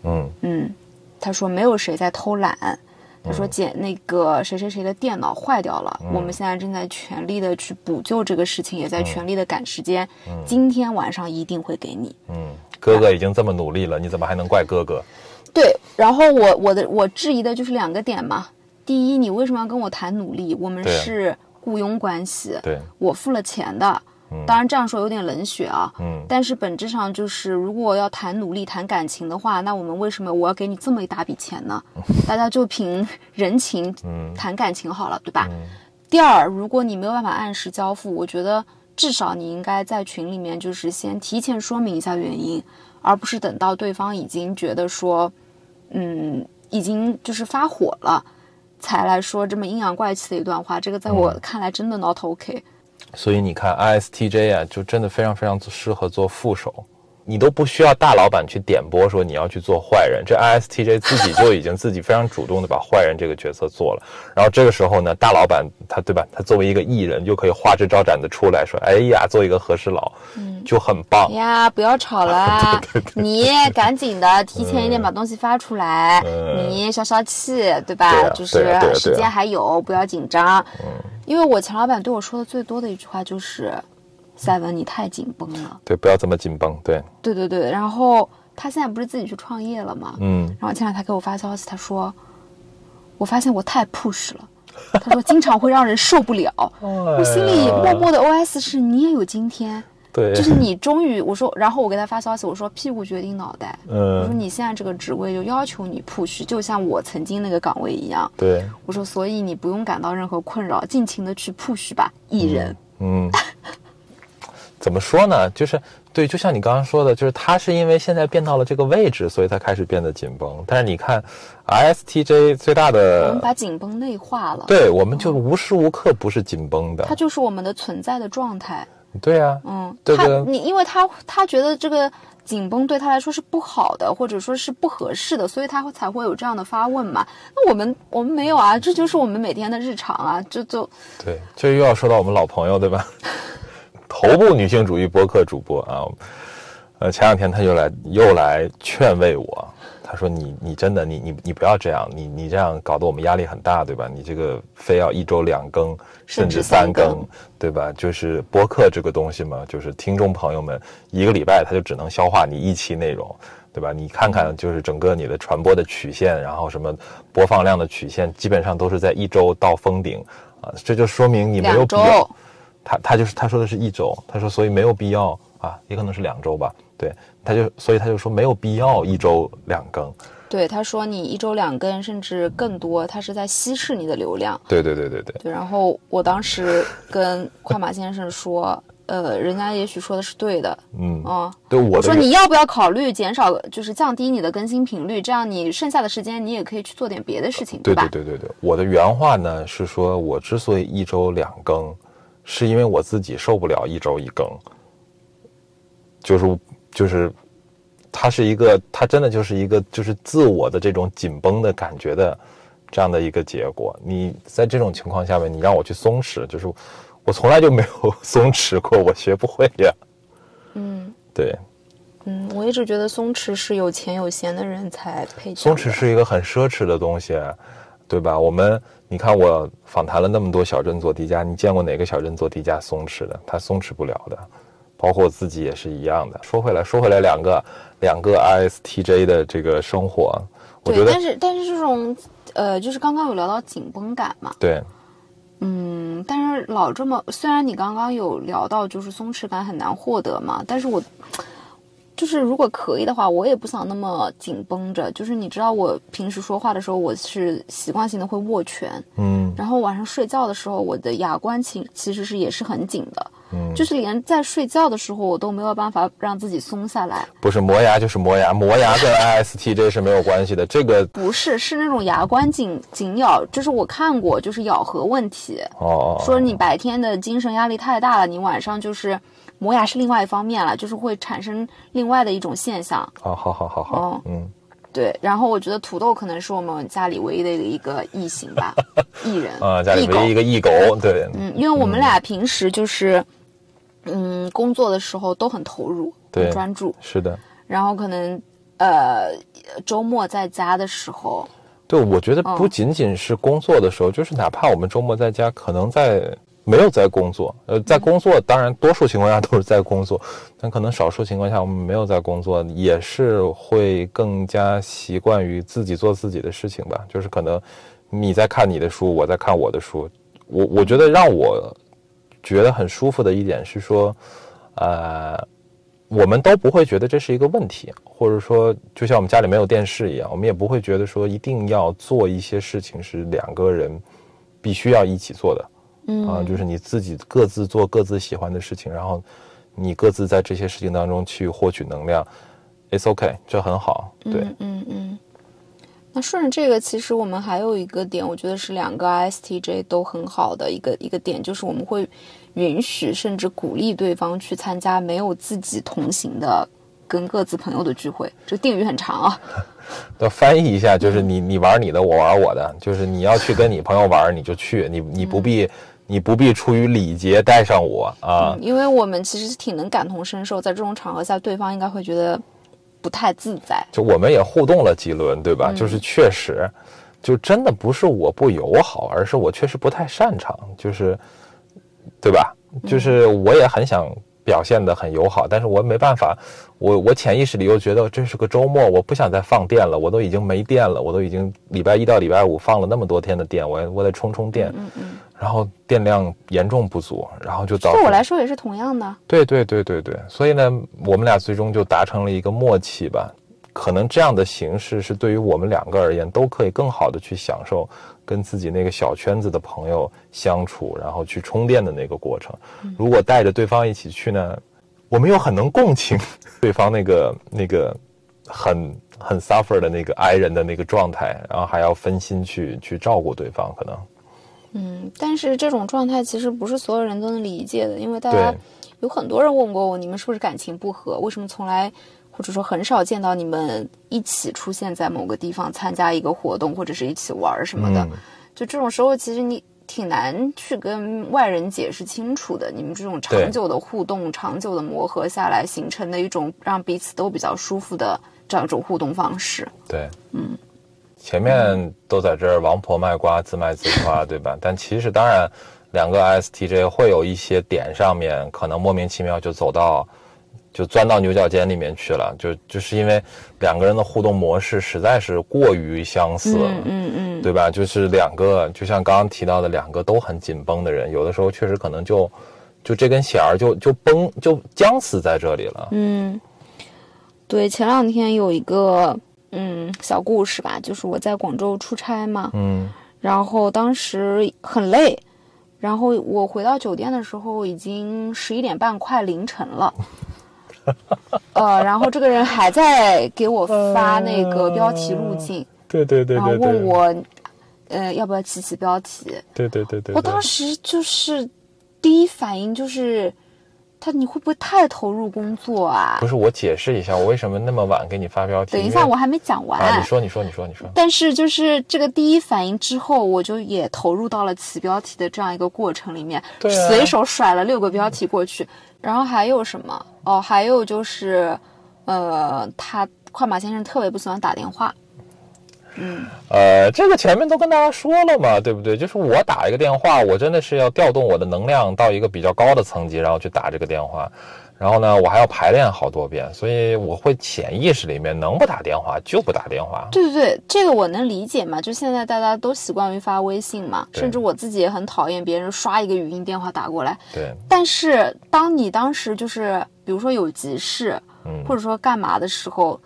嗯嗯，他说没有谁在偷懒。他说姐，那个谁谁谁的电脑坏掉了，我们现在正在全力的去补救这个事情，也在全力的赶时间。今天晚上一定会给你。嗯，哥哥已经这么努力了，你怎么还能怪哥哥？对，然后我我的我质疑的就是两个点嘛。第一，你为什么要跟我谈努力？我们是雇佣关系，对，我付了钱的。当然这样说有点冷血啊，嗯但是本质上就是，如果要谈努力、谈感情的话，那我们为什么我要给你这么一大笔钱呢？大家就凭人情嗯谈感情好了，对吧？第二，如果你没有办法按时交付，我觉得至少你应该在群里面就是先提前说明一下原因，而不是等到对方已经觉得说，嗯，已经就是发火了，才来说这么阴阳怪气的一段话。这个在我看来真的 not OK。所以你看 ISTJ 啊，就真的非常非常适合做副手，你都不需要大老板去点拨说你要去做坏人，这 ISTJ 自己就已经自己非常主动的把坏人这个角色做了。然后这个时候呢，大老板他对吧？他作为一个艺人，就可以花枝招展的出来说，哎呀，做一个和事佬，就很棒。呀，不要吵了，你赶紧的，提前一点把东西发出来，嗯你消消气，对吧？对啊就是时间还有，不要紧张。因为我前老板对我说的最多的一句话就是：“赛文，你太紧绷了。对，不要这么紧绷。对，”对对对，然后他现在不是自己去创业了吗？嗯，然后前两天他给我发消息，他说：“我发现我太 push 了。”他说经常会让人受不了。我心里默默的 OS 是：你也有今天。对，就是你终于我说，然后我给他发消息，我说屁股决定脑袋。嗯我说嗯，你现在这个职位就要求你 push，就像我曾经那个岗位一样。对，我说，所以你不用感到任何困扰，尽情的去 push 吧，艺人。嗯，怎么说呢？就是对，就像你刚刚说的，就是他是因为现在变到了这个位置，所以他开始变得紧绷。但是你看，ISTJ 最大的我们，把紧绷内化了，对，我们就无时无刻不是紧绷的它。就是我们的存在的状态。对啊，嗯，他这个你因为他他觉得这个紧绷对他来说是不好的，或者说是不合适的，所以他会才会有这样的发问嘛。那我们我们没有啊，这就是我们每天的日常啊，就就对，就又要说到我们老朋友，对吧？头部女性主义播客主播啊，呃，前两天他又来又来劝慰我，他说你你真的你你你不要这样，你你这样搞得我们压力很大，对吧？你这个非要一周两更，甚甚至至三三更更，对吧？就是播客这个东西嘛，就是听众朋友们一个礼拜他就只能消化你一期内容。对吧？你看看，就是整个你的传播的曲线，然后什么播放量的曲线，基本上都是在一周到封顶啊，这就说明你没有必要周。他他就是他说的是一周，他说所以没有必要啊，也可能是两周吧。对，他就所以他就说没有必要一周两更。对，他说你一周两更甚至更多，他是在稀释你的流量。对对对对对，对，然后我当时跟快马先生说，呃，人家也许说的是对的，嗯，啊，对我我说你要不要考虑减少，就是降低你的更新频率，这样你剩下的时间你也可以去做点别的事情，对吧？对对对对，我的原话呢是说，我之所以一周两更，是因为我自己受不了一周一更，就是就是，它是一个，它真的就是一个就是自我的这种紧绷的感觉的这样的一个结果。你在这种情况下面，你让我去松弛，就是我从来就没有松弛过，我学不会呀。嗯对，嗯，我一直觉得松弛是有钱有闲的人才配的松弛是一个很奢侈的东西，对吧？我们你看，我访谈了那么多小镇做题家，你见过哪个小镇做题家松弛的？他松弛不了的，包括我自己也是一样的。说回来，说回来，两个两个 ISTJ 的这个生活，我觉对，得但是但是这种呃，就是刚刚有聊到紧绷感嘛，对，嗯，但是老这么，虽然你刚刚有聊到就是松弛感很难获得嘛，但是我就是如果可以的话，我也不想那么紧绷着。就是你知道，我平时说话的时候，我是习惯性的会握拳，嗯然后晚上睡觉的时候，我的牙关其其实是也是很紧的，嗯，就是连在睡觉的时候，我都没有办法让自己松下来。不是磨牙就是磨牙，磨牙跟 ISTJ 是没有关系的。这个不是，是那种牙关紧紧咬，就是我看过，就是咬合问题。哦，说你白天的精神压力太大了，你晚上就是磨牙是另外一方面了，就是会产生另外的一种现象。好好好好好哦，嗯，对，然后我觉得土豆可能是我们家里唯一的一个异形吧，艺人啊，家里唯一一个异狗，对，嗯，因为我们俩平时就是，嗯，工作的时候都很投入，对很专注，是的。然后可能呃周末在家的时候，对，我觉得嗯。不仅仅是工作的时候，就是哪怕我们周末在家，可能在没有在工作，呃，在工作，当然多数情况下都是在工作，但可能少数情况下我们没有在工作，也是会更加习惯于自己做自己的事情吧。就是可能你在看你的书，我在看我的书。我我觉得让我觉得很舒服的一点是说，呃，我们都不会觉得这是一个问题，或者说，就像我们家里没有电视一样，我们也不会觉得说一定要做一些事情是两个人必须要一起做的。嗯啊，就是你自己各自做各自喜欢的事情，然后你各自在这些事情当中去获取能量，it's OK，这很好。对，嗯嗯嗯。那顺着这个，其实我们还有一个点，我觉得是两个 ISTJ 都很好的一个一个点，就是我们会允许甚至鼓励对方去参加没有自己同行的跟各自朋友的聚会。这个定语很长啊。要翻译一下，就是你你玩你的，我玩我的，就是你要去跟你朋友玩，你就去，你你不必你不必出于礼节带上我啊。嗯，因为我们其实挺能感同身受，在这种场合下，对方应该会觉得不太自在。就我们也互动了几轮，对吧？就是确实，就真的不是我不友好，而是我确实不太擅长，就是，对吧？就是我也很想表现得很友好，但是我没办法，我我潜意识里又觉得这是个周末，我不想再放电了，我都已经没电了，我都已经礼拜一到礼拜五放了那么多天的电，我我得充充电，嗯嗯，然后电量严重不足，然后就导致对我来说也是同样的。对对对对对，所以呢，我们俩最终就达成了一个默契吧。可能这样的形式是对于我们两个而言，都可以更好的去享受跟自己那个小圈子的朋友相处，然后去充电的那个过程。如果带着对方一起去呢，我们又很能共情对方那个那个很很 suffer 的那个 i 人的那个状态，然后还要分心去去照顾对方，可能嗯，但是这种状态其实不是所有人都能理解的，因为大家有很多人问过我，你们是不是感情不和？为什么从来或者说很少见到你们一起出现在某个地方参加一个活动，或者是一起玩什么的？嗯就这种时候，其实你挺难去跟外人解释清楚的。你们这种长久的互动、长久的磨合下来，形成的一种让彼此都比较舒服的这样一种互动方式。对，嗯，前面都在这儿王婆卖瓜，自卖自夸，对吧？但其实当然，两个 ISTJ 会有一些点上面可能莫名其妙就走到，就钻到牛角尖里面去了，就就是因为两个人的互动模式实在是过于相似了。嗯嗯嗯，对吧？就是两个，就像刚刚提到的，两个都很紧绷的人，有的时候确实可能就，就这根弦儿就就崩就僵死在这里了。嗯，对，前两天有一个嗯小故事吧，就是我在广州出差嘛，嗯然后当时很累，然后我回到酒店的时候已经十一点半，快凌晨了。呃，然后这个人还在给我发那个标题路径，对对对然后问我，呃，要不要起起标题？对对对对我当时就是第一反应就是，他你会不会太投入工作啊不？是我解释一下，我为什么那么晚给你发标题？等一下，我还没讲完。啊，你说你说你说你说，但是就是这个第一反应之后，我就也投入到了起标题的这样一个过程里面，对啊随手甩了六个标题过去。然后还有什么？哦，还有就是，呃，他快马先生特别不喜欢打电话。嗯呃，这个前面都跟大家说了嘛，对不对？就是我打一个电话，我真的是要调动我的能量到一个比较高的层级，然后去打这个电话。然后呢，我还要排练好多遍，所以我会潜意识里面能不打电话就不打电话。对对对，这个我能理解嘛。就现在大家都习惯于发微信嘛，甚至我自己也很讨厌别人刷一个语音电话打过来。对，但是当你当时就是比如说有急事，嗯或者说干嘛的时候，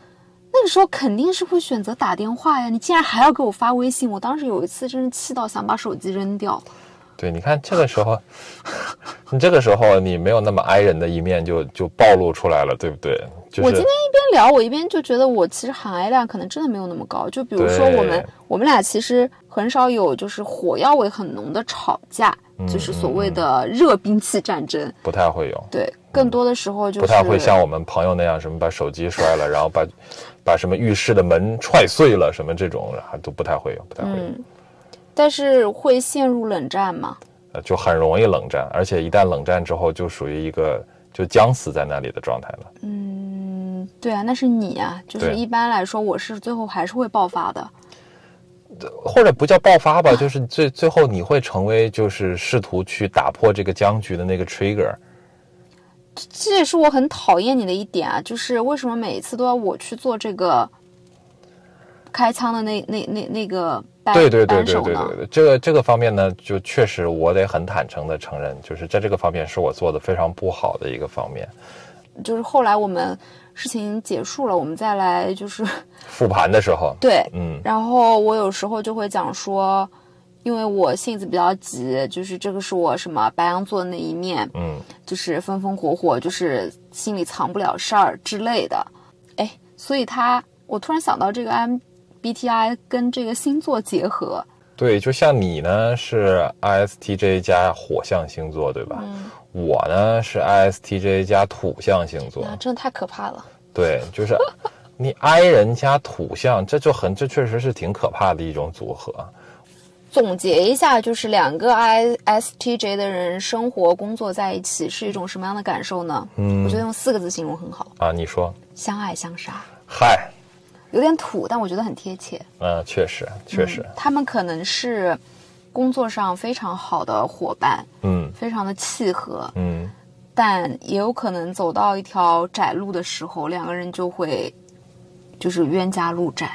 那个时候肯定是会选择打电话呀。你竟然还要给我发微信，我当时有一次真是气到想把手机扔掉。对，你看这个时候，你这个时候你没有那么 i 人的一面就就暴露出来了，对不对？就是、我今天一边聊，我一边就觉得我其实含爱量可能真的没有那么高。就比如说我们我们俩其实很少有就是火药味很浓的吵架，嗯就是所谓的热兵器战争。不太会有，对，更多的时候就是不太会像我们朋友那样，什么把手机摔了，然后把把什么浴室的门踹碎了，什么这种还都不太会有，不太会有。嗯，但是会陷入冷战吗？呃，就很容易冷战，而且一旦冷战之后，就属于一个就僵死在那里的状态了。嗯，对啊，那是你啊。就是一般来说，我是最后还是会爆发的。或者不叫爆发吧，就是最最后你会成为就是试图去打破这个僵局的那个 trigger。这也是我很讨厌你的一点啊，就是为什么每一次都要我去做这个开仓的那那那那个对对对对对对对，这个这个方面呢，就确实我得很坦诚的承认，就是在这个方面是我做的非常不好的一个方面。就是后来我们事情结束了，我们再来就是复盘的时候，对，嗯，然后我有时候就会讲说，因为我性子比较急，就是这个是我什么白羊座的那一面，嗯，就是风风火火，就是心里藏不了事儿之类的，哎，所以他，我突然想到这个 MBTI 跟这个星座结合。对，就像你呢是 ISTJ 加火象星座，对吧？嗯。我呢是 ISTJ 加土象星座，真的太可怕了。对，就是你 I 人加土象，这就很，这确实是挺可怕的一种组合。总结一下，就是两个 ISTJ 的人生活工作在一起是一种什么样的感受呢？嗯，我觉得用四个字形容很好啊。你说，相爱相杀。嗨。有点土，但我觉得很贴切。嗯，确实，确实，他们可能是工作上非常好的伙伴，嗯，非常的契合，嗯，但也有可能走到一条窄路的时候，两个人就会就是冤家路窄。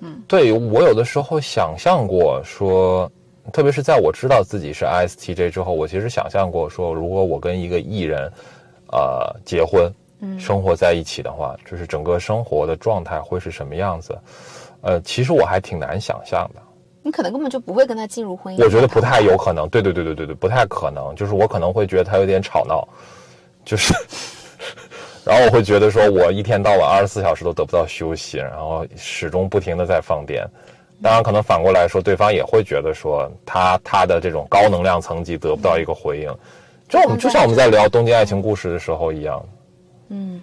嗯，对我有的时候想象过说，特别是在我知道自己是 ISTJ 之后，我其实想象过说，如果我跟一个艺人，呃，结婚。生活在一起的话，就是整个生活的状态会是什么样子？呃，其实我还挺难想象的。你可能根本就不会跟他进入婚姻。我觉得不太有可能。对对对对对对，不太可能。就是我可能会觉得他有点吵闹，就是，然后我会觉得说我一天到晚二十四小时都得不到休息，然后始终不停的在放电。当然，可能反过来说，对方也会觉得说他他的这种高能量层级得不到一个回应。就我们就像我们在聊《东京爱情故事》的时候一样。嗯，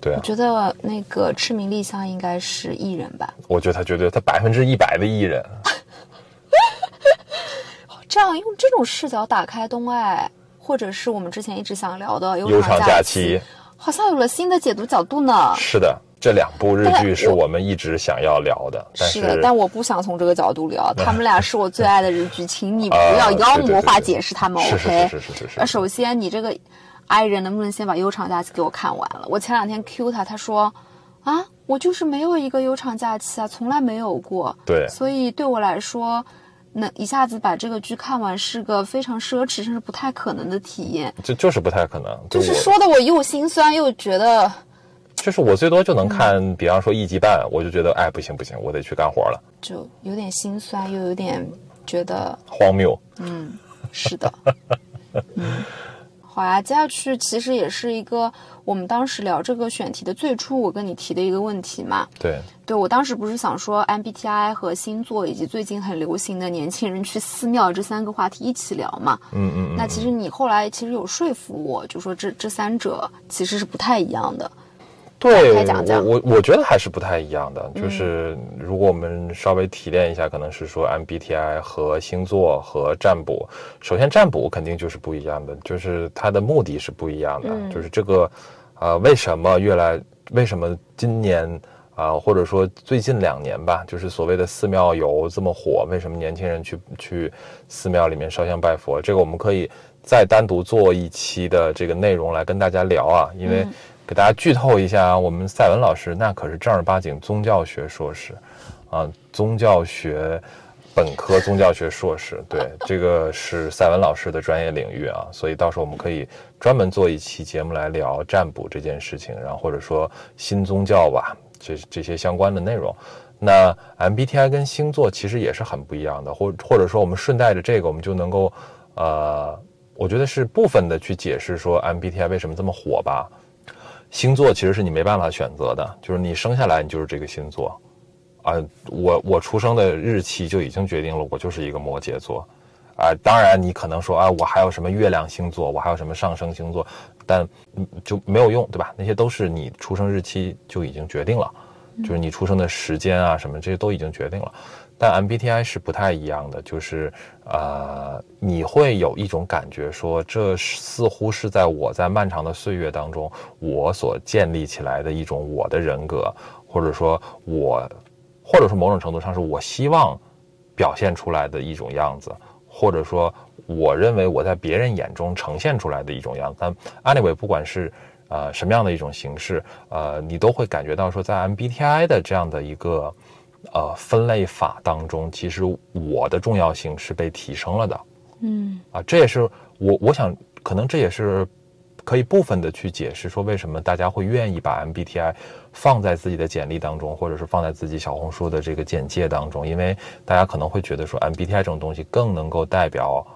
对啊，我觉得那个赤名丽香应该是艺人吧？我觉得他绝对他百分之一百的艺人。这样用这种视角打开东爱，或者是我们之前一直想聊的悠长假期，好像有了新的解读角度呢。是的，这两部日剧是我们一直想要聊的，是的，但我不想从这个角度聊。他们俩是我最爱的日剧，请你不要妖魔化解释他们。OK，是是是是是。首先你这个。爱人能不能先把悠长假期给我看完了？我前两天 Q 他，他说，啊，我就是没有一个悠长假期啊，从来没有过。对，所以对我来说，能一下子把这个剧看完是个非常奢侈，甚至不太可能的体验。就就是不太可能，就是说的我又心酸又觉得，就是我最多就能看，比方说一集半，我就觉得，哎，不行不行，我得去干活了，就有点心酸，又有点觉得荒谬。嗯，是的。嗯。好呀，接下去其实也是一个我们当时聊这个选题的最初我跟你提的一个问题嘛。对，对我当时不是想说 MBTI 和星座以及最近很流行的年轻人去寺庙这三个话题一起聊嘛。嗯嗯。那其实你后来其实有说服我，就说这这三者其实是不太一样的。对，我我我觉得还是不太一样的。就是如果我们稍微提炼一下，可能是说 MBTI 和星座和占卜。首先，占卜肯定就是不一样的，就是它的目的是不一样的。就是这个，呃，为什么越来为什么今年啊，或者说最近两年吧，就是所谓的寺庙游这么火？为什么年轻人去去寺庙里面烧香拜佛？这个我们可以再单独做一期的这个内容来跟大家聊啊，因为。给大家剧透一下，我们赛文老师那可是正儿八经宗教学硕士，啊，宗教学本科宗教学硕士，对，这个是赛文老师的专业领域啊，所以到时候我们可以专门做一期节目来聊占卜这件事情，然后或者说新宗教吧，这这些相关的内容。那 MBTI 跟星座其实也是很不一样的，或或者说我们顺带着这个，我们就能够，呃，我觉得是部分的去解释说 MBTI 为什么这么火吧。星座其实是你没办法选择的，就是你生下来你就是这个星座，啊，我我出生的日期就已经决定了我就是一个摩羯座，啊，当然你可能说啊，我还有什么月亮星座，我还有什么上升星座，但就没有用，对吧？那些都是你出生日期就已经决定了，就是你出生的时间啊什么这些都已经决定了。但 MBTI 是不太一样的，就是呃，你会有一种感觉，说这似乎是在我在漫长的岁月当中，我所建立起来的一种我的人格，或者说，我，或者说某种程度上是我希望表现出来的一种样子，或者说，我认为我在别人眼中呈现出来的一种样子。但 anyway，不管是呃什么样的一种形式，呃，你都会感觉到说，在 MBTI 的这样的一个。呃分类法当中，其实我的重要性是被提升了的。嗯啊，这也是我我想，可能这也是可以部分的去解释说，为什么大家会愿意把 MBTI 放在自己的简历当中，或者是放在自己小红书的这个简介当中，因为大家可能会觉得说，MBTI 这种东西更能够代表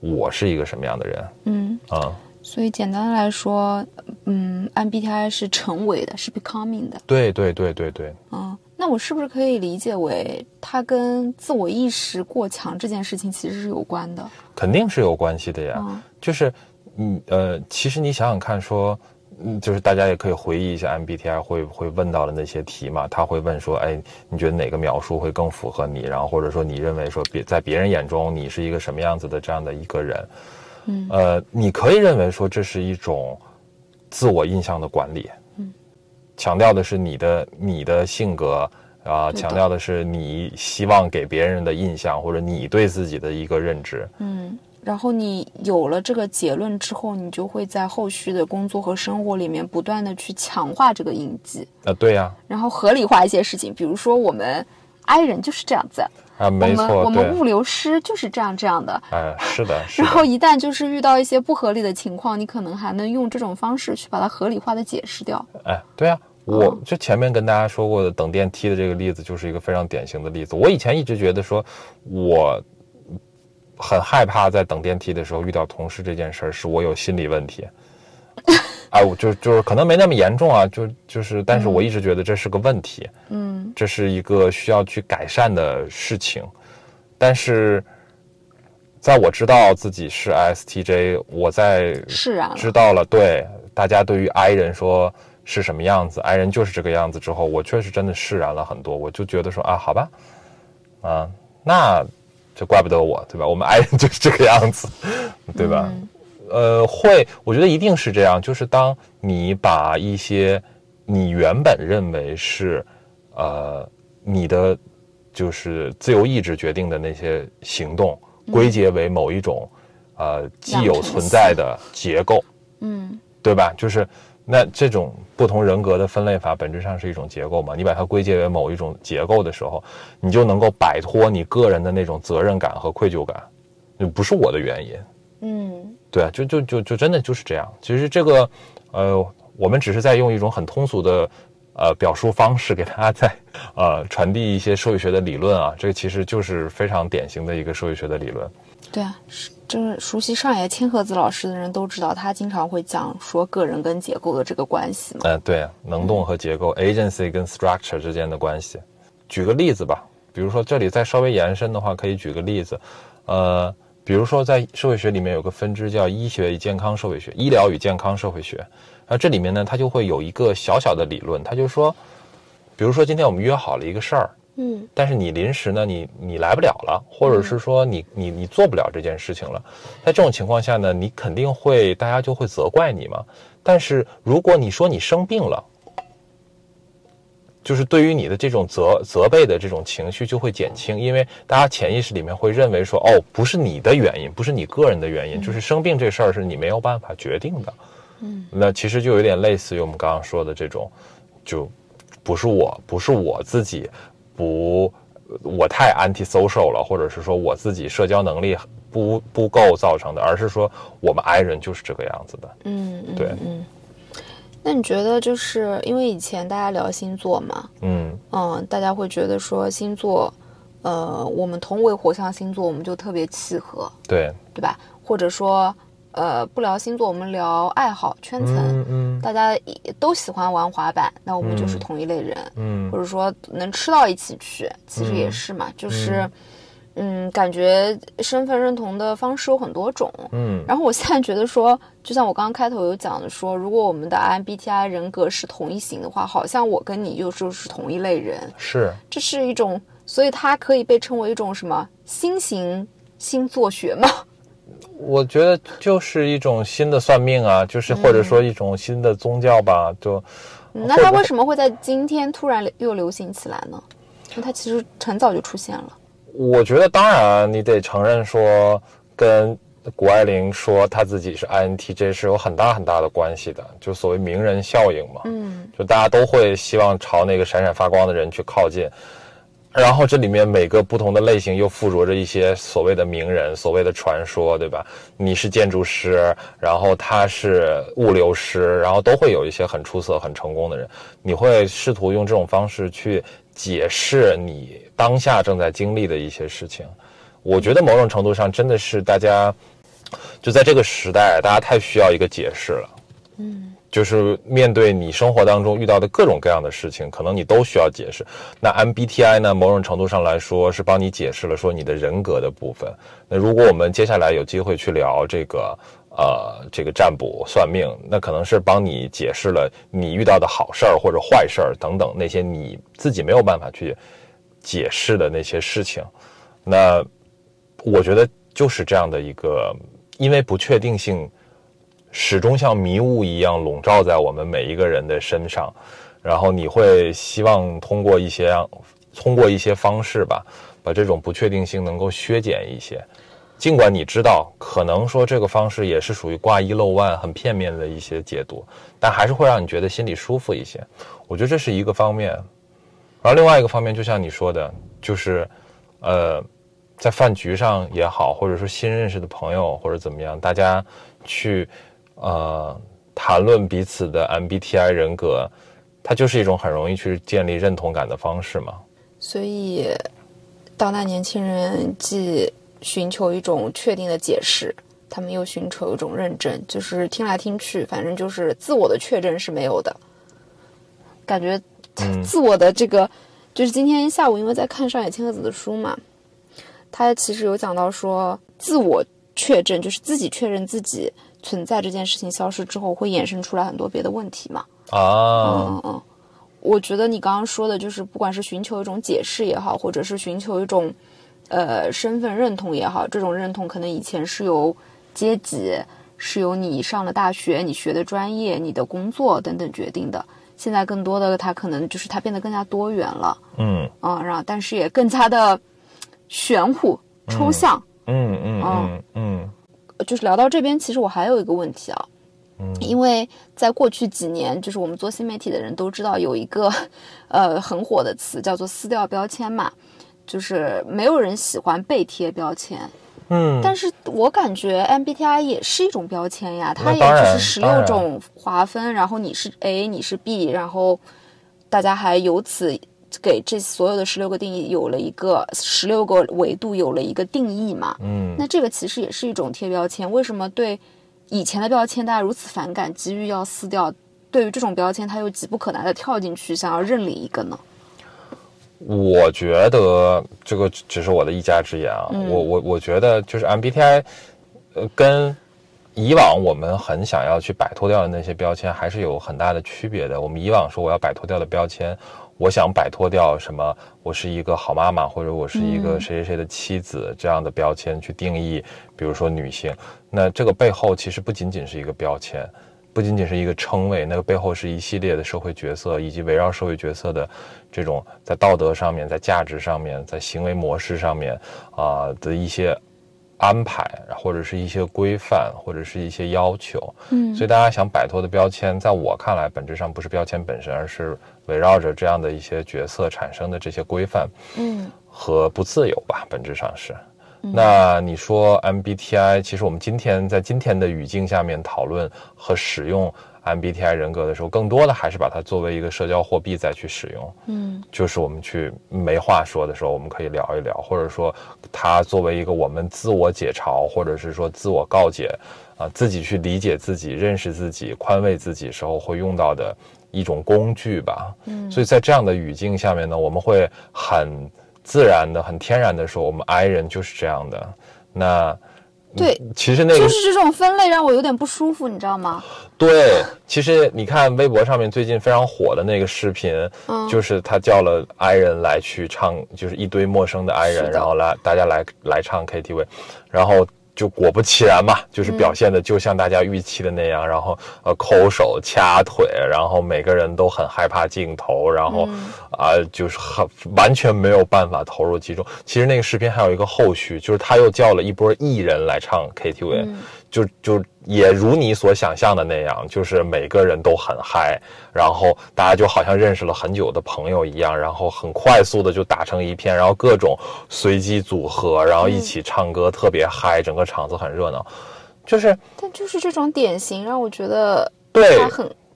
我是一个什么样的人。嗯，啊、所以简单的来说，嗯，MBTI 是成为的，是 becoming 的。对对对对对，嗯，那我是不是可以理解为它跟自我意识过强这件事情其实是有关的？肯定是有关系的呀。嗯就是，嗯呃，其实你想想看，说，嗯，就是大家也可以回忆一下 MBTI 会会问到的那些题嘛，他会问说，哎，你觉得哪个描述会更符合你？然后或者说你认为说别在别人眼中你是一个什么样子的这样的一个人？嗯呃，你可以认为说这是一种自我印象的管理，嗯，强调的是你的你的性格。啊、强调的是你希望给别人的印象，或者你对自己的一个认知。嗯，然后你有了这个结论之后，你就会在后续的工作和生活里面不断的去强化这个印记，啊，对呀、然后合理化一些事情，比如说我们 I 人就是这样子，啊，没我们错，我们，物流师就是这样这样的。哎，是的，是的，然后一旦就是遇到一些不合理的情况，你可能还能用这种方式去把它合理化的解释掉。哎，对啊，哦我就前面跟大家说过的等电梯的这个例子，就是一个非常典型的例子。我以前一直觉得说，我很害怕在等电梯的时候遇到同事这件事儿，是我有心理问题。哎，我就就是可能没那么严重啊，就就是，但是我一直觉得这是个问题。嗯这是一个需要去改善的事情。但是，在我知道自己是 ISTJ，我在是啊知道了对大家对于 I 人说是什么样子爱人就是这个样子之后，我确实真的释然了很多。我就觉得说啊，好吧，啊，那就怪不得我，对吧？我们爱人就是这个样子，对吧？嗯呃，会，我觉得一定是这样。就是当你把一些你原本认为是，呃，你的就是自由意志决定的那些行动，归结为某一种，呃，既有存在的结构，嗯对吧？就是那这种不同人格的分类法，本质上是一种结构嘛。你把它归结为某一种结构的时候，你就能够摆脱你个人的那种责任感和愧疚感，就不是我的原因。嗯对啊，就就就就真的就是这样。其实这个，呃，我们只是在用一种很通俗的呃表述方式给大家在呃传递一些社会学的理论啊。这个其实就是非常典型的一个社会学的理论。对啊，是就是熟悉上野千鹤子老师的人都知道，他经常会讲说个人跟结构的这个关系嘛。嗯、对，能动和结构 （agency） 跟 structure 之间的关系。举个例子吧，比如说这里再稍微延伸的话，可以举个例子，呃，比如说在社会学里面有个分支叫医学与健康社会学，医疗与健康社会学。那这里面呢，它就会有一个小小的理论，它就说，比如说今天我们约好了一个事儿，嗯但是你临时呢，你你来不了了，或者是说你你你做不了这件事情了，在这种情况下呢，你肯定会大家就会责怪你嘛。但是如果你说你生病了，就是对于你的这种责责备的这种情绪就会减轻，因为大家潜意识里面会认为说，哦，不是你的原因，不是你个人的原因，就是生病这事儿是你没有办法决定的。嗯，那其实就有点类似于我们刚刚说的这种，就不是我，不是我自己不，我太 anti-social 了，或者是说我自己社交能力不不够造成的，而是说我们 I 人就是这个样子的。嗯，嗯对嗯。那你觉得，就是因为以前大家聊星座嘛，嗯嗯，大家会觉得说星座，呃，我们同为火象星座，我们就特别契合，对，对吧？或者说，呃，不聊星座，我们聊爱好圈层，嗯嗯大家也都喜欢玩滑板，那我们就是嗯同一类人。嗯或者说能吃到一起去，其实也是嘛，就是，嗯，感觉身份认同的方式有很多种。嗯然后我现在觉得说，就像我刚刚开头有讲的说，如果我们的 MBTI 人格是同一型的话，好像我跟你又就是同一类人，是这是一种，所以它可以被称为一种什么新型星座学吗？我觉得就是一种新的算命啊，就是或者说一种新的宗教吧，就嗯那它为什么会在今天突然又流行起来呢？因为它其实很早就出现了。我觉得，当然你得承认说，跟谷爱凌说她自己是 INTJ 是有很大很大的关系的，就所谓名人效应嘛。嗯就大家都会希望朝那个闪闪发光的人去靠近。然后这里面每个不同的类型又附着着一些所谓的名人、所谓的传说，对吧？你是建筑师，然后他是物流师，然后都会有一些很出色、很成功的人。你会试图用这种方式去解释你当下正在经历的一些事情。我觉得某种程度上真的是大家就在这个时代，大家太需要一个解释了。嗯。就是面对你生活当中遇到的各种各样的事情，可能你都需要解释。那 MBTI 呢？某种程度上来说，是帮你解释了说你的人格的部分。那如果我们接下来有机会去聊这个，呃，这个占卜算命，那可能是帮你解释了你遇到的好事儿或者坏事儿等等那些你自己没有办法去解释的那些事情。那我觉得就是这样的一个，因为不确定性。始终像迷雾一样笼罩在我们每一个人的身上，然后你会希望通过一些通过一些方式吧，把这种不确定性能够削减一些。尽管你知道，可能说这个方式也是属于挂一漏万、很片面的一些解读，但还是会让你觉得心里舒服一些。我觉得这是一个方面。然后另外一个方面，就像你说的，就是呃，在饭局上也好，或者说新认识的朋友或者怎么样，大家去。呃，谈论彼此的 MBTI 人格，它就是一种很容易去建立认同感的方式嘛。所以，当代年轻人既寻求一种确定的解释，他们又寻求一种认证，就是听来听去，反正就是自我的确认是没有的。感觉自我的这个，就是今天下午因为在看上野千鹤子的书嘛，他其实有讲到说，自我确证就是自己确认自己。存在这件事情消失之后，会衍生出来很多别的问题嘛？啊，嗯嗯，我觉得你刚刚说的，就是不管是寻求一种解释也好，或者是寻求一种呃身份认同也好，这种认同可能以前是由阶级、是由你上了大学、你学的专业、你的工作等等决定的。现在更多的，它可能就是它变得更加多元了。嗯嗯，然后但是也更加的玄乎、抽象。嗯嗯嗯嗯。就是聊到这边，其实我还有一个问题啊，嗯，因为在过去几年，就是我们做新媒体的人都知道有一个，呃，很火的词叫做撕掉标签嘛，就是没有人喜欢被贴标签，嗯，但是我感觉 MBTI 也是一种标签呀，它也就是十六种划分，然后你是 A，你是 B，然后大家还由此。给这所有的十六个定义有了一个十六个维度有了一个定义嘛？嗯，那这个其实也是一种贴标签。为什么对以前的标签大家如此反感，急于要撕掉？对于这种标签，他又急不可耐的跳进去，想要认领一个呢？我觉得这个只是我的一家之言啊。我我我觉得就是 MBTI，呃，跟以往我们很想要去摆脱掉的那些标签还是有很大的区别的。我们以往说我要摆脱掉的标签。我想摆脱掉什么？我是一个好妈妈，或者我是一个谁谁谁的妻子这样的标签去定义，比如说女性。那这个背后其实不仅仅是一个标签，不仅仅是一个称谓，那个背后是一系列的社会角色，以及围绕社会角色的这种在道德上面、在价值上面、在行为模式上面啊的一些。安排，或者是一些规范，或者是一些要求，嗯，所以大家想摆脱的标签，在我看来，本质上不是标签本身，而是围绕着这样的一些角色产生的这些规范，嗯，和不自由吧，本质上是。那你说 MBTI，其实我们今天在今天的语境下面讨论和使用。MBTI 人格的时候，更多的还是把它作为一个社交货币再去使用。嗯，就是我们去没话说的时候，我们可以聊一聊，或者说它作为一个我们自我解嘲，或者是说自我告解，啊，自己去理解自己、认识自己、宽慰自己时候会用到的一种工具吧。嗯，所以在这样的语境下面呢，我们会很自然的、很天然的说，我们 I 人就是这样的。那。对，其实那个就是这种分类让我有点不舒服，你知道吗？对，其实你看微博上面最近非常火的那个视频，嗯，就是他叫了 I 人来去唱，就是一堆陌生的 I 人，然后来大家来来唱 KTV，然后。就果不其然嘛，就是表现的就像大家预期的那样，然后呃抠手掐腿，然后每个人都很害怕镜头，然后啊就是很完全没有办法投入其中。其实那个视频还有一个后续，就是他又叫了一波艺人来唱 KTV，就就也如你所想象的那样，就是每个人都很嗨，然后大家就好像认识了很久的朋友一样，然后很快速的就打成一片，然后各种随机组合，然后一起唱歌，特别嗨，整个场子很热闹。就是，但就是这种典型让我觉得，对，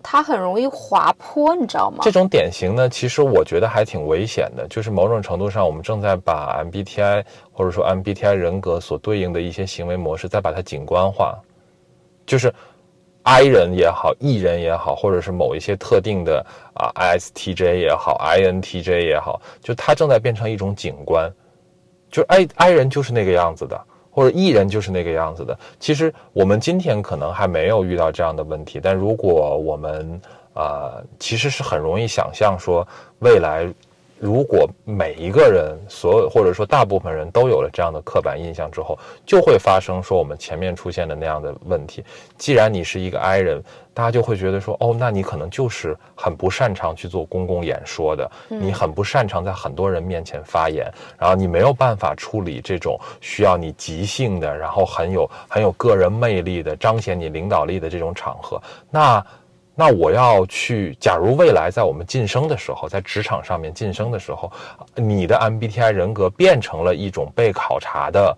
它很容易滑坡，你知道吗？这种典型呢，其实我觉得还挺危险的，就是某种程度上，我们正在把 MBTI 或者说 MBTI 人格所对应的一些行为模式，再把它景观化。就是 I 人也好，E 人也好，或者是某一些特定的啊 ISTJ 也好，INTJ 也好，就它正在变成一种景观，就 I I 人就是那个样子的，或者艺人就是那个样子的。其实我们今天可能还没有遇到这样的问题，但如果我们啊，其实是很容易想象说未来。如果每一个人，所有或者说大部分人都有了这样的刻板印象之后，就会发生说我们前面出现的那样的问题。既然你是一个 I 人，大家就会觉得说，哦，那你可能就是很不擅长去做公共演说的，你很不擅长在很多人面前发言，然后你没有办法处理这种需要你即兴的，然后很有很有个人魅力的，彰显你领导力的这种场合，那。那我要去，假如未来在我们晋升的时候，在职场上面晋升的时候，你的 MBTI 人格变成了一种被考察的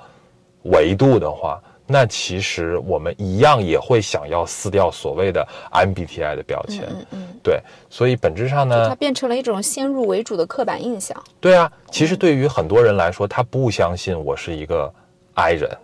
维度的话，那其实我们一样也会想要撕掉所谓的 MBTI 的标签。嗯嗯。对，所以本质上呢，它变成了一种先入为主的刻板印象。对啊，其实对于很多人来说，他不相信我是一个 I 人，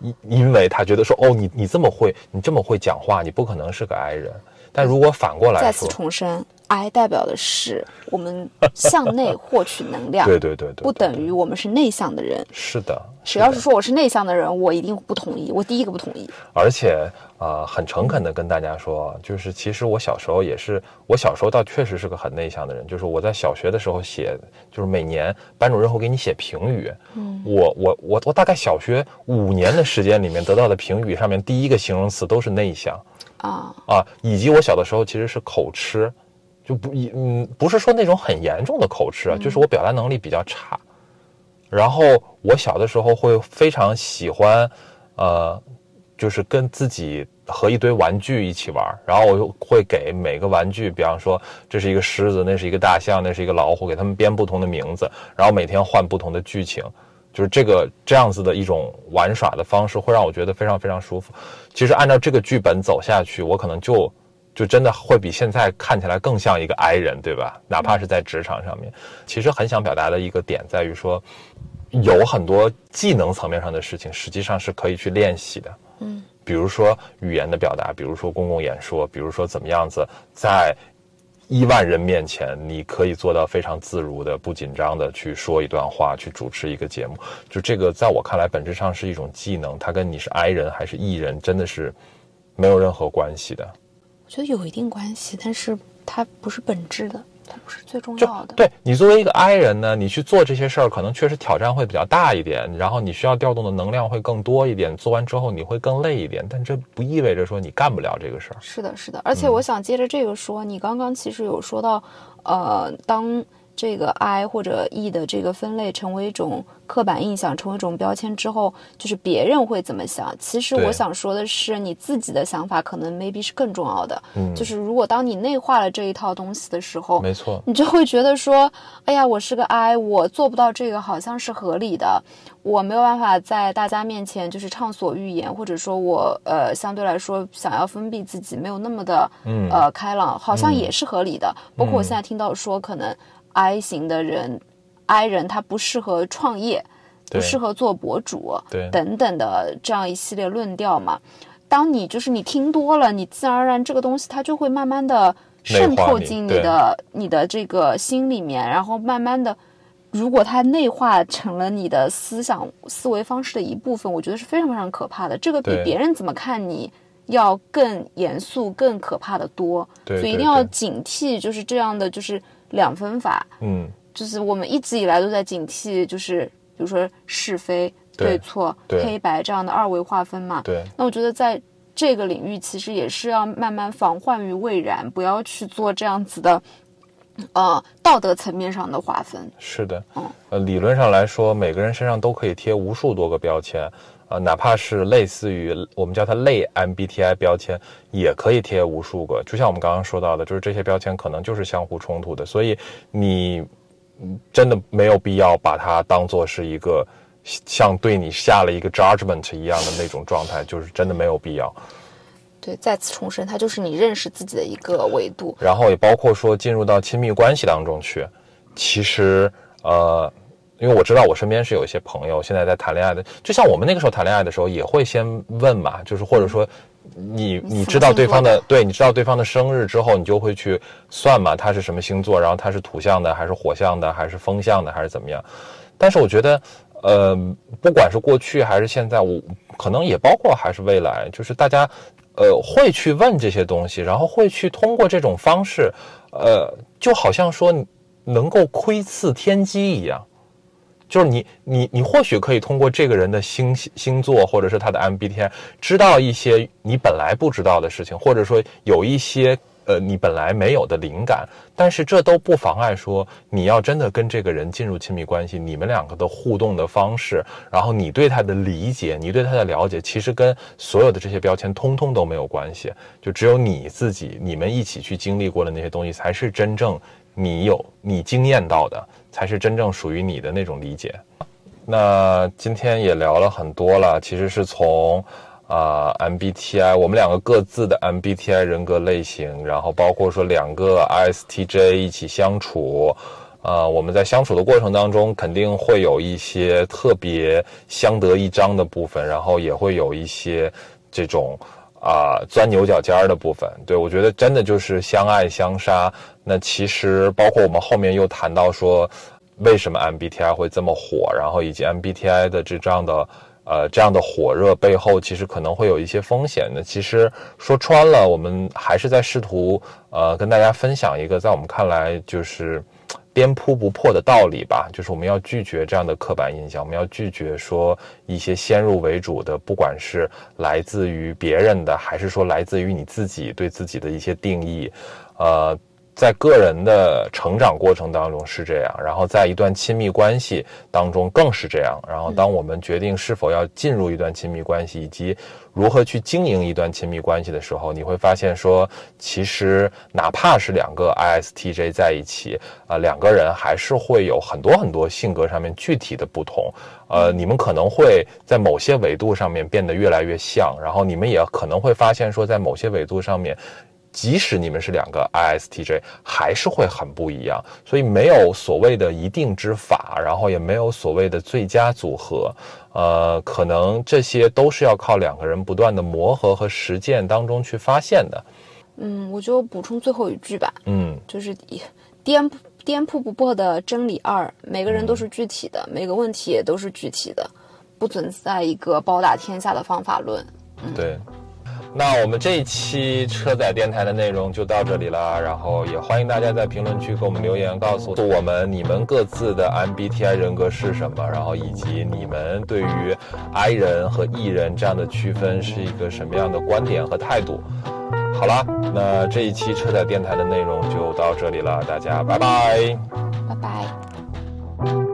因因为他觉得说，哦，你你这么会，你这么会讲话，你不可能是个 I 人。但如果反过来再次重申，I 代表的是我们向内 获取能量，对对对对，不等于我们是内向的人。是的，谁要是说我是内向的人，我一定不同意，我第一个不同意。而且啊，很诚恳的跟大家说，就是其实我小时候也是，我小时候倒确实是个很内向的人。就是我在小学的时候写，就是每年班主任会给你写评语，嗯，我我我我大概小学五年的时间里面得到的评语上面第一个形容词都是内向。啊啊！以及我小的时候其实是口吃，就不一嗯不是说那种很严重的口吃啊，就是我表达能力比较差。然后我小的时候会非常喜欢，呃，就是跟自己和一堆玩具一起玩，然后我会给每个玩具，比方说这是一个狮子，那是一个大象，那是一个老虎，给他们编不同的名字，然后每天换不同的剧情。就是这个这样子的一种玩耍的方式，会让我觉得非常非常舒服。其实按照这个剧本走下去，我可能就就真的会比现在看起来更像一个 I 人，对吧？哪怕是在职场上面，其实很想表达的一个点在于说，有很多技能层面上的事情，实际上是可以去练习的。嗯，比如说语言的表达，比如说公共演说，比如说怎么样子在。一万人面前，你可以做到非常自如的、不紧张的去说一段话，去主持一个节目。就这个，在我看来，本质上是一种技能，它跟你是 I 人还是 E 人，真的是没有任何关系的。我觉得有一定关系，但是它不是本质的。它不是最重要的。对你作为一个 I 人呢，你去做这些事儿，可能确实挑战会比较大一点，然后你需要调动的能量会更多一点，做完之后你会更累一点，但这不意味着说你干不了这个事儿。是的，是的。而且我想接着这个说，你刚刚其实有说到，呃，当。这个 I 或者 E 的这个分类成为一种刻板印象，成为一种标签之后，就是别人会怎么想？其实我想说的是，你自己的想法可能 maybe 是更重要的。嗯，就是如果当你内化了这一套东西的时候，没错，你就会觉得说，哎呀，我是个 I，我做不到这个，好像是合理的。我没有办法在大家面前就是畅所欲言，或者说我呃相对来说想要封闭自己，没有那么的呃开朗，好像也是合理的。包括我现在听到说可能。I 型的人，I 人他不适合创业，不适合做博主，对等等的这样一系列论调嘛。当你就是你听多了，你自然而然这个东西它就会慢慢的渗透进你的你的这个心里面，然后慢慢的，如果它内化成了你的思想思维方式的一部分，我觉得是非常非常可怕的。这个比别人怎么看你要更严肃、更可怕的多。所以一定要警惕，就是这样的就是。两分法，嗯，就是我们一直以来都在警惕，就是比如说是非、对错、黑白这样的二维划分嘛。对。那我觉得在这个领域，其实也是要慢慢防患于未然，不要去做这样子的，呃，道德层面上的划分。是的，嗯，呃，理论上来说，每个人身上都可以贴无数多个标签。呃，哪怕是类似于我们叫它类 MBTI 标签，也可以贴无数个。就像我们刚刚说到的，就是这些标签可能就是相互冲突的，所以你真的没有必要把它当做是一个像对你下了一个 judgment 一样的那种状态，就是真的没有必要。对，再次重申，它就是你认识自己的一个维度。然后也包括说进入到亲密关系当中去，其实呃。因为我知道我身边是有一些朋友现在在谈恋爱的，就像我们那个时候谈恋爱的时候，也会先问嘛，就是或者说，你你知道对方的，对，你知道对方的生日之后，你就会去算嘛，他是什么星座，然后他是土象的，还是火象的，还是风象的，还是怎么样？但是我觉得，呃，不管是过去还是现在，我可能也包括还是未来，就是大家，呃，会去问这些东西，然后会去通过这种方式，呃，就好像说能够窥伺天机一样。就是你，你，你或许可以通过这个人的星星座，或者是他的 MBTI，知道一些你本来不知道的事情，或者说有一些呃你本来没有的灵感。但是这都不妨碍说，你要真的跟这个人进入亲密关系，你们两个的互动的方式，然后你对他的理解，你对他的了解，其实跟所有的这些标签通通都没有关系。就只有你自己，你们一起去经历过的那些东西，才是真正你有你经验到的。才是真正属于你的那种理解。那今天也聊了很多了，其实是从啊 MBTI，我们两个各自的 MBTI 人格类型，然后包括说两个 ISTJ 一起相处，啊，我们在相处的过程当中肯定会有一些特别相得益彰的部分，然后也会有一些这种啊钻牛角尖儿的部分。对我觉得真的就是相爱相杀。那其实包括我们后面又谈到说，为什么 MBTI 会这么火，然后以及 MBTI 的这样的呃这样的火热背后，其实可能会有一些风险的。其实说穿了，我们还是在试图呃跟大家分享一个在我们看来就是颠扑不破的道理吧，就是我们要拒绝这样的刻板印象，我们要拒绝说一些先入为主的，不管是来自于别人的，还是说来自于你自己对自己的一些定义，呃。在个人的成长过程当中是这样，然后在一段亲密关系当中更是这样。然后，当我们决定是否要进入一段亲密关系，以及如何去经营一段亲密关系的时候，你会发现说，其实哪怕是两个 ISTJ 在一起，啊，两个人还是会有很多很多性格上面具体的不同。呃，你们可能会在某些维度上面变得越来越像，然后你们也可能会发现说，在某些维度上面。即使你们是两个 ISTJ，还是会很不一样。所以没有所谓的一定之法，然后也没有所谓的最佳组合。呃，可能这些都是要靠两个人不断的磨合和实践当中去发现的。嗯，我就补充最后一句吧。嗯，就是颠颠扑不破的真理二：每个人都是具体的，每个问题也都是具体的，不存在一个包打天下的方法论。对。那我们这一期车载电台的内容就到这里了，然后也欢迎大家在评论区给我们留言，告诉我们你们各自的 MBTI 人格是什么，然后以及你们对于 I 人和 E 人这样的区分是一个什么样的观点和态度。好了，那这一期车载电台的内容就到这里了，大家拜拜，拜拜。